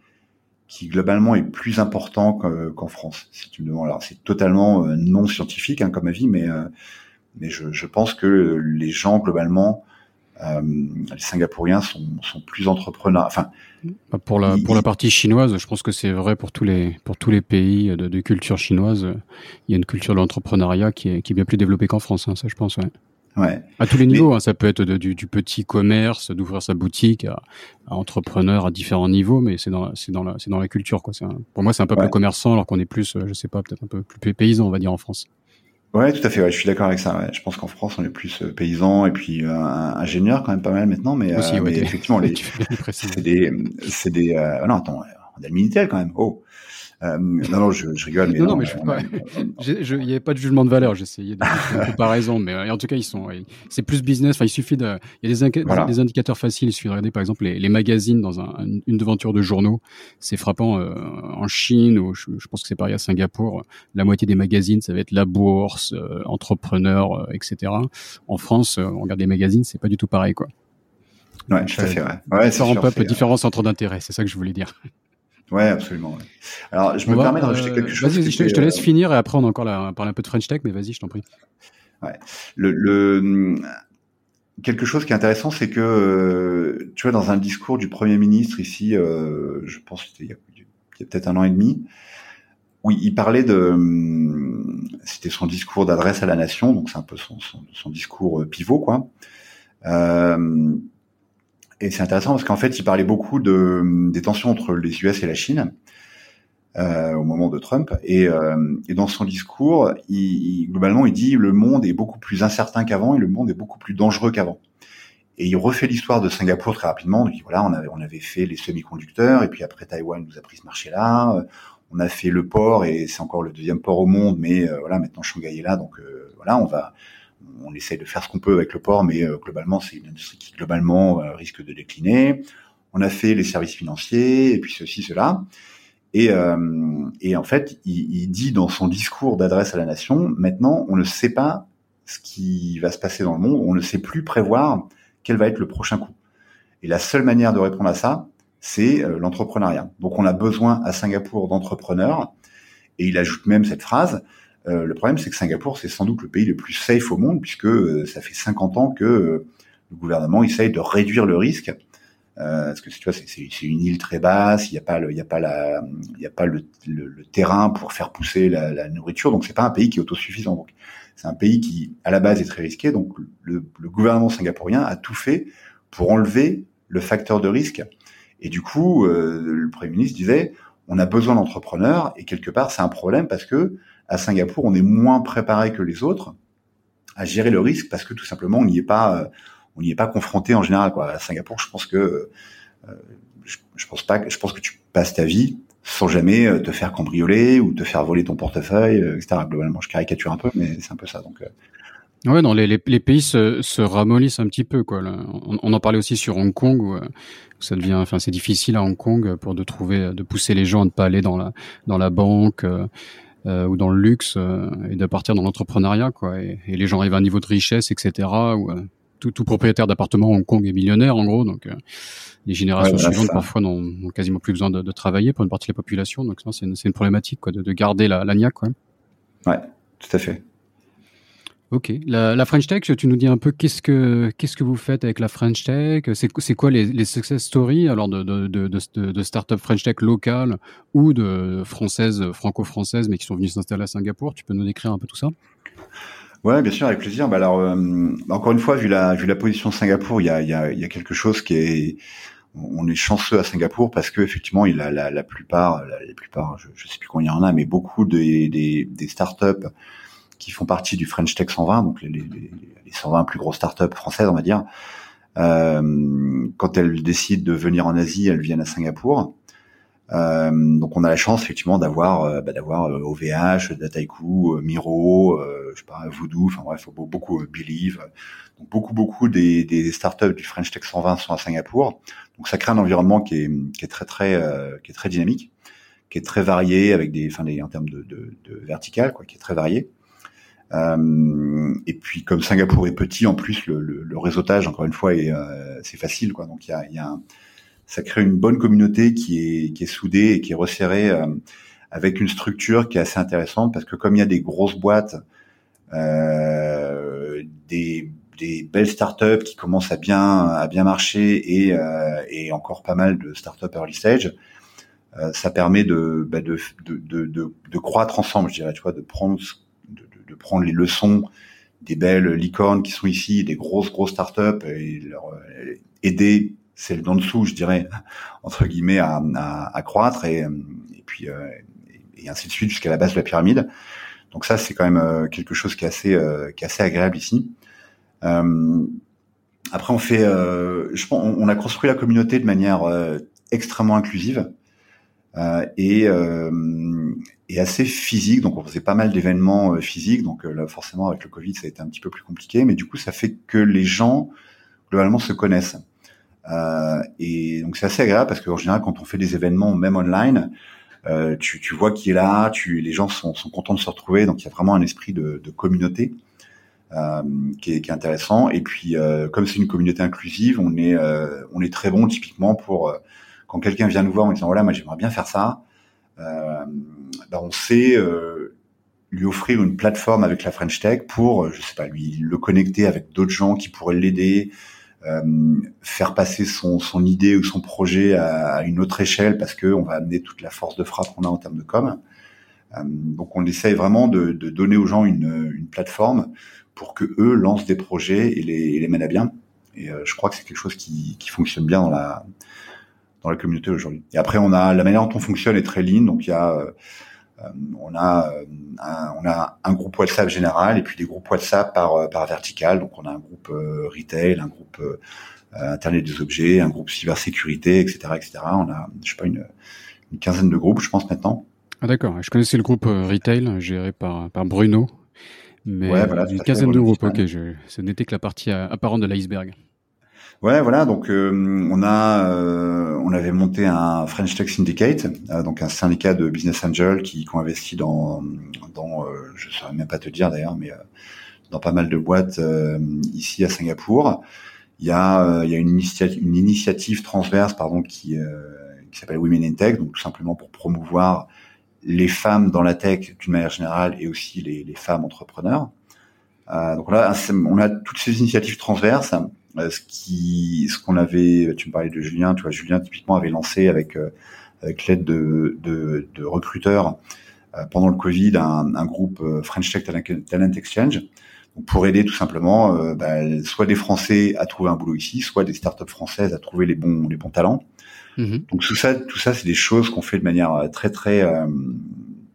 qui globalement est plus important qu'en France. Si tu me demandes, c'est totalement non scientifique hein, comme avis, mais mais je, je, pense que les gens globalement euh, les Singapouriens sont, sont, plus entrepreneurs. Enfin, bah, pour la pour la partie chinoise, je pense que c'est vrai pour tous les pour tous les pays de, de, culture chinoise. Il y a une culture de l'entrepreneuriat qui est qui est bien plus développée qu'en France. Hein, ça, je pense. Ouais. Ouais. À tous les niveaux, Mais... hein, ça peut être de, du, du, petit commerce, d'ouvrir sa boutique, à, à, entrepreneur à différents niveaux, mais c'est dans c'est dans la c'est dans la culture quoi. Un, pour moi, c'est un peuple ouais. commerçant alors qu'on est plus, je sais pas, peut-être un peu plus paysan, on va dire en France. Ouais, tout à fait. Ouais, je suis d'accord avec ça. Ouais. Je pense qu'en France, on est plus euh, paysan et puis euh, ingénieur quand même pas mal maintenant, mais, Aussi, euh, ouais, mais effectivement, les, c'est des, c'est des. Euh, non, attends, on a le Minitel quand même. Oh. Euh, non, non, je, je rigole. Mais non, non, non mais je, il n'y avait pas de jugement de valeur. J'essayais de, comparaison, mais euh, en tout cas, ils sont. C'est plus business. Enfin, il suffit de. Il y a des, inca... voilà. des indicateurs faciles. Il suffit de regarder, par exemple, les, les magazines dans un, une devanture de journaux. C'est frappant euh, en Chine ou je, je pense que c'est pareil à Singapour. La moitié des magazines, ça va être la bourse, euh, entrepreneur, etc. En France, on regarde les magazines, c'est pas du tout pareil, quoi. Ouais, tout à fait. Ouais. ouais différents peuples, différents centres d'intérêt. C'est ça que je voulais dire. Ouais, absolument. Ouais. Alors, je on me va, permets de rajouter quelque chose. Vas-y, je, je, te laisse euh... finir et après on a encore la, parler un peu de French Tech, mais vas-y, je t'en prie. Ouais. Le, le, quelque chose qui est intéressant, c'est que tu vois dans un discours du premier ministre ici, euh, je pense que c'était il y a peut-être un an et demi. Oui, il parlait de, c'était son discours d'adresse à la nation, donc c'est un peu son, son, son discours pivot, quoi. Euh, et c'est intéressant parce qu'en fait, il parlait beaucoup de, des tensions entre les US et la Chine euh, au moment de Trump. Et, euh, et dans son discours, il, globalement, il dit le monde est beaucoup plus incertain qu'avant et le monde est beaucoup plus dangereux qu'avant. Et il refait l'histoire de Singapour très rapidement. Il dit voilà, on avait, on avait fait les semi-conducteurs et puis après Taïwan nous a pris ce marché-là. On a fait le port et c'est encore le deuxième port au monde, mais euh, voilà, maintenant Shanghai est là, donc euh, voilà, on va on essaye de faire ce qu'on peut avec le port, mais euh, globalement, c'est une industrie qui globalement euh, risque de décliner. On a fait les services financiers et puis ceci, cela. Et, euh, et en fait, il, il, dit dans son discours d'adresse à la nation, maintenant, on ne sait pas ce qui va se passer dans le monde, on ne sait plus prévoir quel va être le prochain coup. Et la seule manière de répondre à ça, c'est l'entrepreneuriat. Donc on a besoin à Singapour d'entrepreneurs, et il ajoute même cette phrase, euh, le problème, c'est que Singapour, c'est sans doute le pays le plus safe au monde, puisque euh, ça fait 50 ans que euh, le gouvernement essaye de réduire le risque. parce que tu vois, c'est une île très basse, il n'y a pas le, terrain pour faire pousser la, nourriture, donc c'est pas un pays qui est autosuffisant. C'est un pays qui, à la base, est très risqué. Donc le, gouvernement singapourien a tout fait pour enlever le facteur de risque. Et du coup, le premier ministre disait, on a besoin d'entrepreneurs, et quelque part, c'est un problème parce que à Singapour, on est moins préparé que les autres à gérer le risque parce que tout simplement on n'y est pas, euh, on n'y est pas confronté en général. Quoi. À Singapour, je pense que euh, je, pense pas, je pense que tu passes ta vie sans jamais euh, te faire cambrioler ou te faire voler ton portefeuille, etc. Globalement, je caricature un peu, mais c'est un peu ça. Donc Ouais, non, les, pays se, se, ramollissent un petit peu, quoi. On, en parlait aussi sur Hong Kong, où, ça devient, enfin, c'est difficile à Hong Kong pour de trouver, de pousser les gens à ne pas aller dans la dans la banque. Ou dans le luxe euh, et de partir dans l'entrepreneuriat, quoi. Et, les gens arrivent à un niveau de richesse, etc. Où, euh, tout, tout, propriétaire d'appartement à Hong Kong est millionnaire, en gros. Donc, les générations suivantes, parfois, n'ont quasiment plus besoin de, de, travailler pour une partie de la population. Donc, c'est une, une, problématique, quoi, de, de garder la, la niaque, quoi. Ouais, tout à fait. Ok. La, French Tech, tu nous dis un peu qu'est-ce que qu'est-ce que vous faites avec la French Tech? C'est quoi les, success stories alors de de de, de, de start-up French Tech locales ou de françaises franco-françaises mais qui sont venues s'installer à Singapour? Tu peux nous décrire un peu tout ça? Ouais, bien sûr, avec plaisir. Bah alors, euh, encore une fois, vu la vu la position de Singapour, il y a il y a quelque chose qui est on est chanceux à Singapour parce que effectivement, il a la, la plupart, la, plupart, je, je sais plus combien il y en a, mais beaucoup des des, des startups qui font partie du French Tech 120, donc les, les, les 120 plus grosses startups françaises, on va dire. Euh, quand elles décident de venir en Asie, elles viennent à Singapour. Euh, donc on a la chance effectivement d'avoir euh, bah, d'avoir OVH, Dataiku, Miro, je sais pas Voodoo, enfin bref beaucoup Believe, donc beaucoup beaucoup des, des startups du French Tech 120 sont à Singapour. Donc ça crée un environnement qui est, qui est très très qui est très dynamique, qui est très varié avec des enfin des, en termes de, de, de vertical quoi, qui est très varié. Euh, et puis comme Singapour est petit, en plus le, le, le réseautage, encore une fois, est euh, c'est facile, quoi. Donc il y a, y a un, ça crée une bonne communauté qui est qui est soudée et qui est resserrée euh, avec une structure qui est assez intéressante parce que comme il y a des grosses boîtes, euh, des des belles startups qui commencent à bien à bien marcher et, euh, et encore pas mal de startups early stage, ça permet de, bah de, de, de, de, croître ensemble, je dirais, tu vois, de prendre prendre les leçons des belles licornes qui sont ici, des grosses grosses startups et leur euh, aider celles d'en dessous, je dirais entre guillemets, à, croître et, puis euh, et ainsi de suite jusqu'à la base de la pyramide. Donc ça, c'est quand même euh, quelque chose qui est assez qui est assez agréable ici. après, on fait, je pense, on, a construit la communauté de manière extrêmement inclusive. Et, et, assez physique. Donc on faisait pas mal d'événements euh, physiques. Donc là, forcément avec le Covid, ça a été un petit peu plus compliqué, mais du coup ça fait que les gens globalement se connaissent. Euh, et donc c'est assez agréable parce qu'en général quand on fait des événements même online, euh, tu, tu, vois qui est là, tu, les gens sont, sont, contents de se retrouver, donc il y a vraiment un esprit de, de communauté euh, qui, est, qui, est, intéressant. Et puis comme c'est une communauté inclusive, on est on est très bon typiquement pour quand quelqu'un vient nous voir en disant voilà moi j'aimerais bien faire ça, euh, ben, on sait euh, lui offrir une plateforme avec la French Tech pour euh, je sais pas lui le connecter avec d'autres gens qui pourraient l'aider, faire passer son, son idée ou son projet à, une autre échelle parce que on va amener toute la force de frappe qu'on a en termes de com. donc on essaye vraiment de, de donner aux gens une, une, plateforme pour que eux lancent des projets et les, les mènent à bien. Et je crois que c'est quelque chose qui, qui fonctionne bien dans la dans la communauté aujourd'hui. Et après, on a la manière dont on fonctionne est très lean. Donc il y a euh, on a un, on a un groupe WhatsApp général et puis des groupes WhatsApp par euh, par vertical. Donc on a un groupe euh, retail, un groupe Internet des objets, un groupe cybersécurité, etc., etc. On a je sais pas une, une quinzaine de groupes, je pense maintenant. Ah d'accord. Je connaissais le groupe retail géré par par Bruno. Mais ouais, voilà, une quinzaine de groupes. Ok, je, ce n'était que la partie apparente de l'iceberg. Ouais, voilà. Donc euh, on a, euh, on avait monté un French Tech Syndicate, euh, donc un syndicat de business angels qui, qui ont investi dans, dans, je saurais même pas te dire d'ailleurs, mais dans pas mal de boîtes ici à Singapour. Il y a, il y a une, initiative, une initiative transverse, pardon, qui, qui s'appelle Women in Tech, donc tout simplement pour promouvoir les femmes dans la tech d'une manière générale et aussi les, les femmes entrepreneurs. donc là, on a toutes ces initiatives transverses euh, ce qui, ce qu'on avait, tu me parlais de Julien, tu vois, Julien typiquement avait lancé avec euh, avec l'aide de, de, de, recruteurs euh, pendant le Covid un, un groupe French Tech Talent Exchange pour aider tout simplement bah, soit des Français à trouver un boulot ici, soit des startups françaises à trouver les bons les bons talents. Mm-hmm. Donc tout ça, tout ça, c'est des choses qu'on fait de manière très très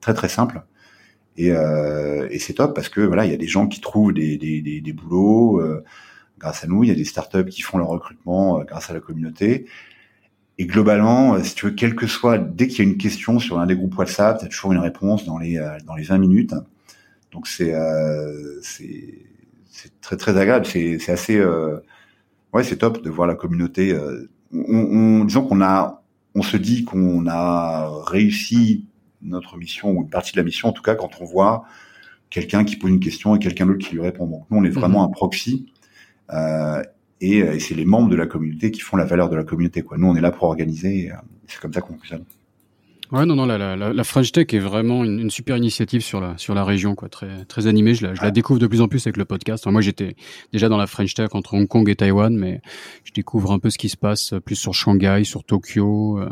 très très simple. Et, euh, et c'est top parce que voilà, il y a des gens qui trouvent des des, des, des boulots. Euh, grâce à nous. Il y a des startups qui font leur recrutement euh, grâce à la communauté. Et globalement, euh, si tu veux, quel que soit, dès qu'il y a une question sur l'un des groupes WhatsApp, tu as toujours une réponse dans les euh, dans les 20 minutes. Donc c'est c'est très très agréable. C'est assez ouais c'est top de voir la communauté. on, on disons qu'on a on se dit qu'on a réussi notre mission ou une partie de la mission en tout cas quand on voit quelqu'un qui pose une question et quelqu'un d'autre qui lui répond. Donc nous on est vraiment mhm. un proxy euh, et, et c'est les membres de la communauté qui font la valeur de la communauté. Quoi. Nous, on est là pour organiser. Euh, c'est comme ça qu'on fonctionne. Ouais, non, non, la, la, la French Tech est vraiment une, une, super initiative sur la sur la région, quoi, très très animée. Je la, je la découvre de plus en plus avec le podcast. moi, j'étais déjà dans la French Tech entre Hong Kong et Taïwan, mais je découvre un peu ce qui se passe plus sur Shanghai, sur Tokyo, euh,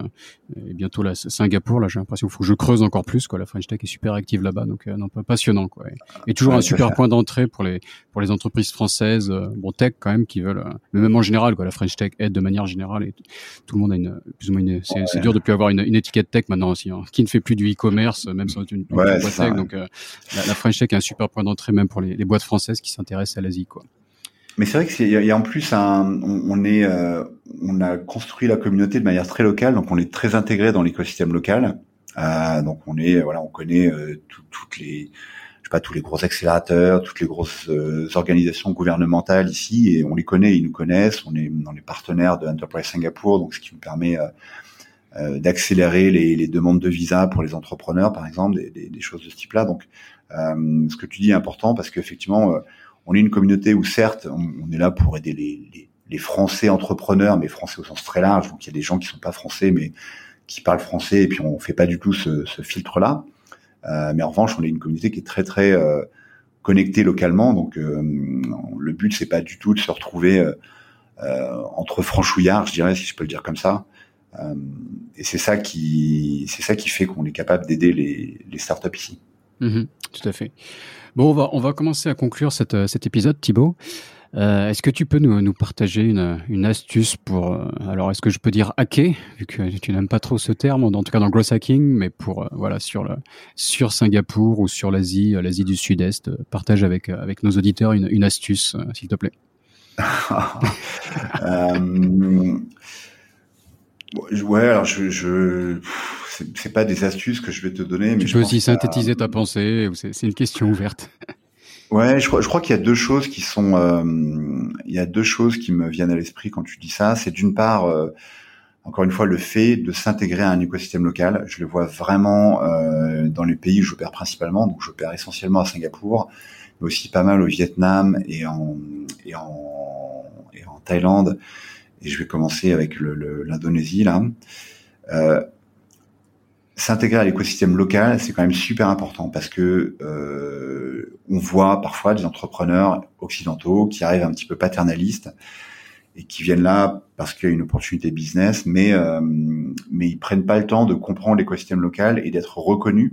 et bientôt là Singapour. Là, j'ai l'impression qu'il faut que je creuse encore plus. Quoi, la French Tech est super active là-bas, donc euh, non, passionnant, quoi. Et, toujours un super point d'entrée pour les pour les entreprises françaises, euh, bon tech quand même, qui veulent, mais même en général, quoi. La French Tech aide de manière générale et tout le monde a une plus ou moins une. C'est dur de plus avoir une, une étiquette tech maintenant aussi, hein, qui ne fait plus du e-commerce, même sans une, une boîte tech. Donc euh, la, la, French Tech est un super point d'entrée même pour les, les, boîtes françaises qui s'intéressent à l'Asie, quoi. Mais c'est vrai que y, y a en plus un, on, est, euh, on a construit la communauté de manière très locale, donc on est très intégré dans l'écosystème local. Euh, donc on est, voilà, on connaît toutes les, je sais pas, tous les gros accélérateurs, toutes les grosses organisations gouvernementales ici, et on les connaît, ils nous connaissent. On est dans les partenaires de Enterprise Singapour, donc ce qui nous permet euh, d'accélérer les, les, demandes de visa pour les entrepreneurs, par exemple, des, des, choses de ce type-là. Donc, euh, ce que tu dis est important parce qu'effectivement, euh, on est une communauté où certes, on, est là pour aider les, les, les, Français entrepreneurs, mais Français au sens très large. Donc, il y a des gens qui sont pas Français, mais qui parlent français, et puis on fait pas du tout ce, ce filtre-là. Euh, mais en revanche, on est une communauté qui est très très euh, connectée localement. Donc, euh, le but c'est pas du tout de se retrouver entre franchouillards, je dirais, si je peux le dire comme ça. Euh, et c'est ça qui, c'est ça qui fait qu'on est capable d'aider les, les startups ici. Mmh, tout à fait. Bon, on va, on va commencer à conclure cette, euh, cet épisode, Thibaut. Euh, est-ce que tu peux nous, nous partager une, une, astuce pour, euh, alors est-ce que je peux dire hacker, vu que tu n'aimes pas trop ce terme, en tout cas dans le growth hacking, mais pour, voilà, sur, le, sur Singapour ou sur l'Asie, l'Asie du Sud-Est, partage avec, avec nos auditeurs une, une astuce, s'il te plaît. Ouais, alors je, je c'est pas des astuces que je vais te donner, mais tu peux aussi synthétiser ta pensée. C'est une question ouverte. Ouais, je crois, je crois qu'il y a deux choses qui sont, euh, il y a deux choses qui me viennent à l'esprit quand tu dis ça. C'est d'une part, euh, encore une fois, le fait de s'intégrer à un écosystème local. Je le vois vraiment euh, dans les pays où j'opère principalement. Donc, j'opère essentiellement à Singapour, mais aussi pas mal au Vietnam et en et en, et en Thaïlande et je vais commencer avec l'Indonésie là. Euh, S'intégrer à l'écosystème local, c'est quand même super important parce que euh, on voit parfois des entrepreneurs occidentaux qui arrivent un petit peu paternalistes et qui viennent là parce qu'il y a une opportunité business, mais mais ils prennent pas le temps de comprendre l'écosystème local et d'être reconnus.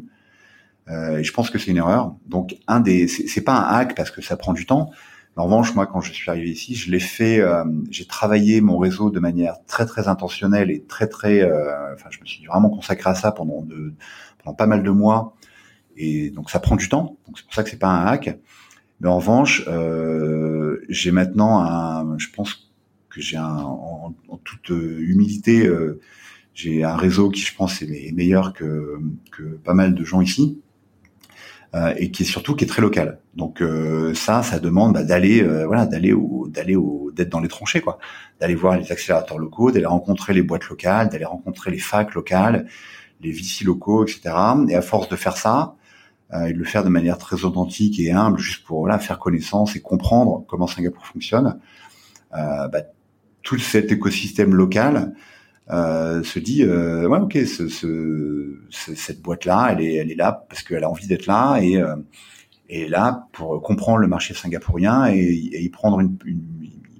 et je pense que c'est une erreur. Donc un des, c'est pas un hack parce que ça prend du temps, en revanche, moi, quand je suis arrivé ici, je l'ai fait. Euh, j'ai travaillé mon réseau de manière très très intentionnelle et très très. Euh, enfin, je me suis vraiment consacré à ça pendant de, pendant pas mal de mois. Et donc, ça prend du temps. Donc, c'est pour ça que c'est pas un hack. Mais en revanche, euh, j'ai maintenant un. Je pense que j'ai un, en, toute humilité, j'ai un réseau qui, je pense, est meilleur que que pas mal de gens ici. Euh, et qui est surtout qui est très local. Donc euh, ça, ça demande bah, d'aller euh, voilà d'aller au d'aller au d'être dans les tranchées quoi, d'aller voir les accélérateurs locaux, d'aller rencontrer les boîtes locales, d'aller rencontrer les facs locales, les VC locaux, etc. Et à force de faire ça, et de le faire de manière très authentique et humble, juste pour voilà faire connaissance et comprendre comment Singapour fonctionne, bah, tout cet écosystème local euh, se dit euh, ouais ok ce, ce, cette boîte là elle est elle est là parce qu'elle a envie d'être là et euh, et là pour comprendre le marché singapourien et, et y prendre une, une,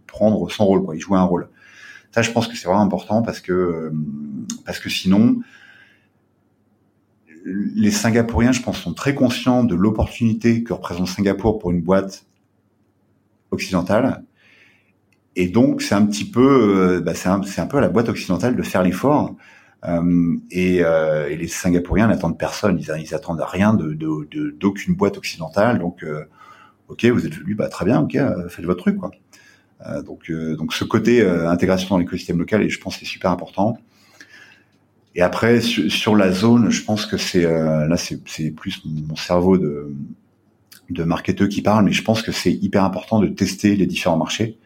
prendre son rôle quoi y jouer un rôle. Ça je pense que c'est vraiment important parce que euh, parce que sinon les Singapouriens, je pense, sont très conscients de l'opportunité que représente Singapour pour une boîte occidentale et donc c'est un petit peu, euh, bah, c'est un, peu à la boîte occidentale de faire l'effort. Euh, et, euh, et, les Singapouriens n'attendent personne, ils, ils attendent rien de d'aucune boîte occidentale. Donc, ok, vous êtes venu, bah très bien, ok, faites votre truc quoi. donc, ce côté intégration dans l'écosystème local, et je pense c'est super important. Et après sur, sur, la zone, je pense que c'est là c'est plus mon cerveau de de marketeur qui parle, mais je pense que c'est hyper important de tester les différents marchés.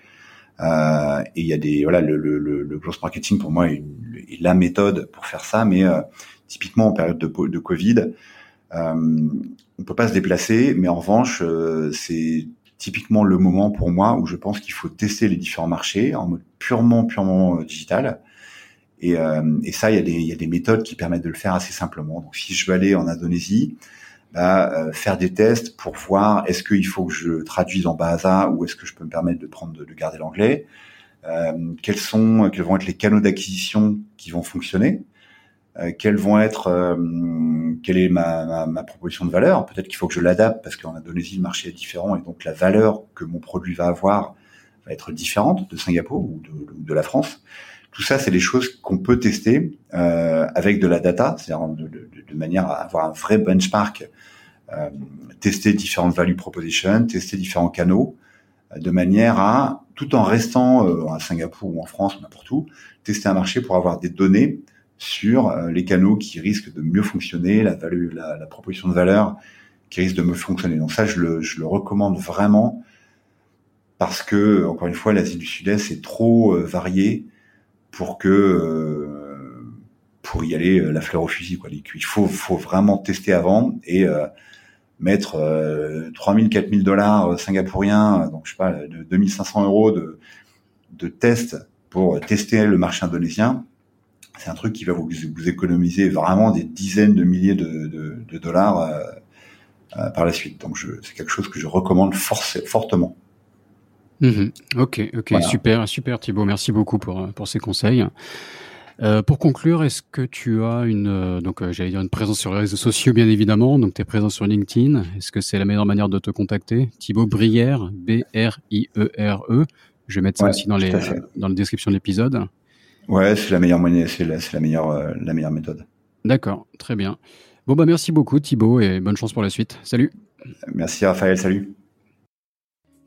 Euh, et il y a des voilà le, le, le, growth marketing pour moi est, la méthode pour faire ça, mais euh, typiquement en période de, de Covid, euh, on peut pas se déplacer, mais en revanche euh, c'est typiquement le moment pour moi où je pense qu'il faut tester les différents marchés en mode purement purement euh, digital. Et, et ça, il y, a des, il y a des méthodes qui permettent de le faire assez simplement. Donc, si je veux aller en Indonésie, bah, euh, faire des tests pour voir est-ce qu'il faut que je traduise en Bahasa ou est-ce que je peux me permettre de prendre de, garder l'anglais. Euh, quels sont, quels vont être les canaux d'acquisition qui vont fonctionner? Euh, Quels vont être, euh, quelle est ma, ma, ma, proposition de valeur? Peut-être qu'il faut que je l'adapte parce qu'en Indonésie le marché est différent et donc la valeur que mon produit va avoir va être différente de Singapour ou de, de la France. Tout ça, c'est des choses qu'on peut tester euh, avec de la data, c'est-à-dire de, manière à avoir un vrai benchmark, euh, tester différentes value propositions, tester différents canaux, euh, de manière à, tout en restant à Singapour ou en France ou n'importe où, tester un marché pour avoir des données sur les canaux qui risquent de mieux fonctionner, la, proposition de valeur qui risque de mieux fonctionner. Donc ça, je le, je le recommande vraiment parce que, encore une fois, l'Asie du Sud-Est est trop variée pour que euh, pour y aller euh, la fleur au fusil quoi. Il faut faut vraiment tester avant et euh, mettre euh, 3000 4000 dollars singapouriens donc je sais pas de 2500 euros de de tests pour tester le marché indonésien. C'est un truc qui va vous, vous économiser vraiment des dizaines de milliers de, de, de dollars euh, par la suite. Donc c'est quelque chose que je recommande fortement Mmh ok, ok, super, super Thibaut, merci beaucoup pour, pour ces conseils. Euh, pour conclure, est-ce que tu as une euh, donc euh, j'allais dire une présence sur les réseaux sociaux bien évidemment, donc tu es présent sur LinkedIn. Est-ce que c'est la meilleure manière de te contacter? Thibaut Brière, B R I E R E. Je vais mettre ça aussi dans les dans la description de l'épisode. Ouais, c'est la meilleure monnaie, c'est la, la, meilleure la meilleure méthode. D'accord, très bien. Bon bah merci beaucoup Thibaut et bonne chance pour la suite. Salut. Merci Raphaël, salut.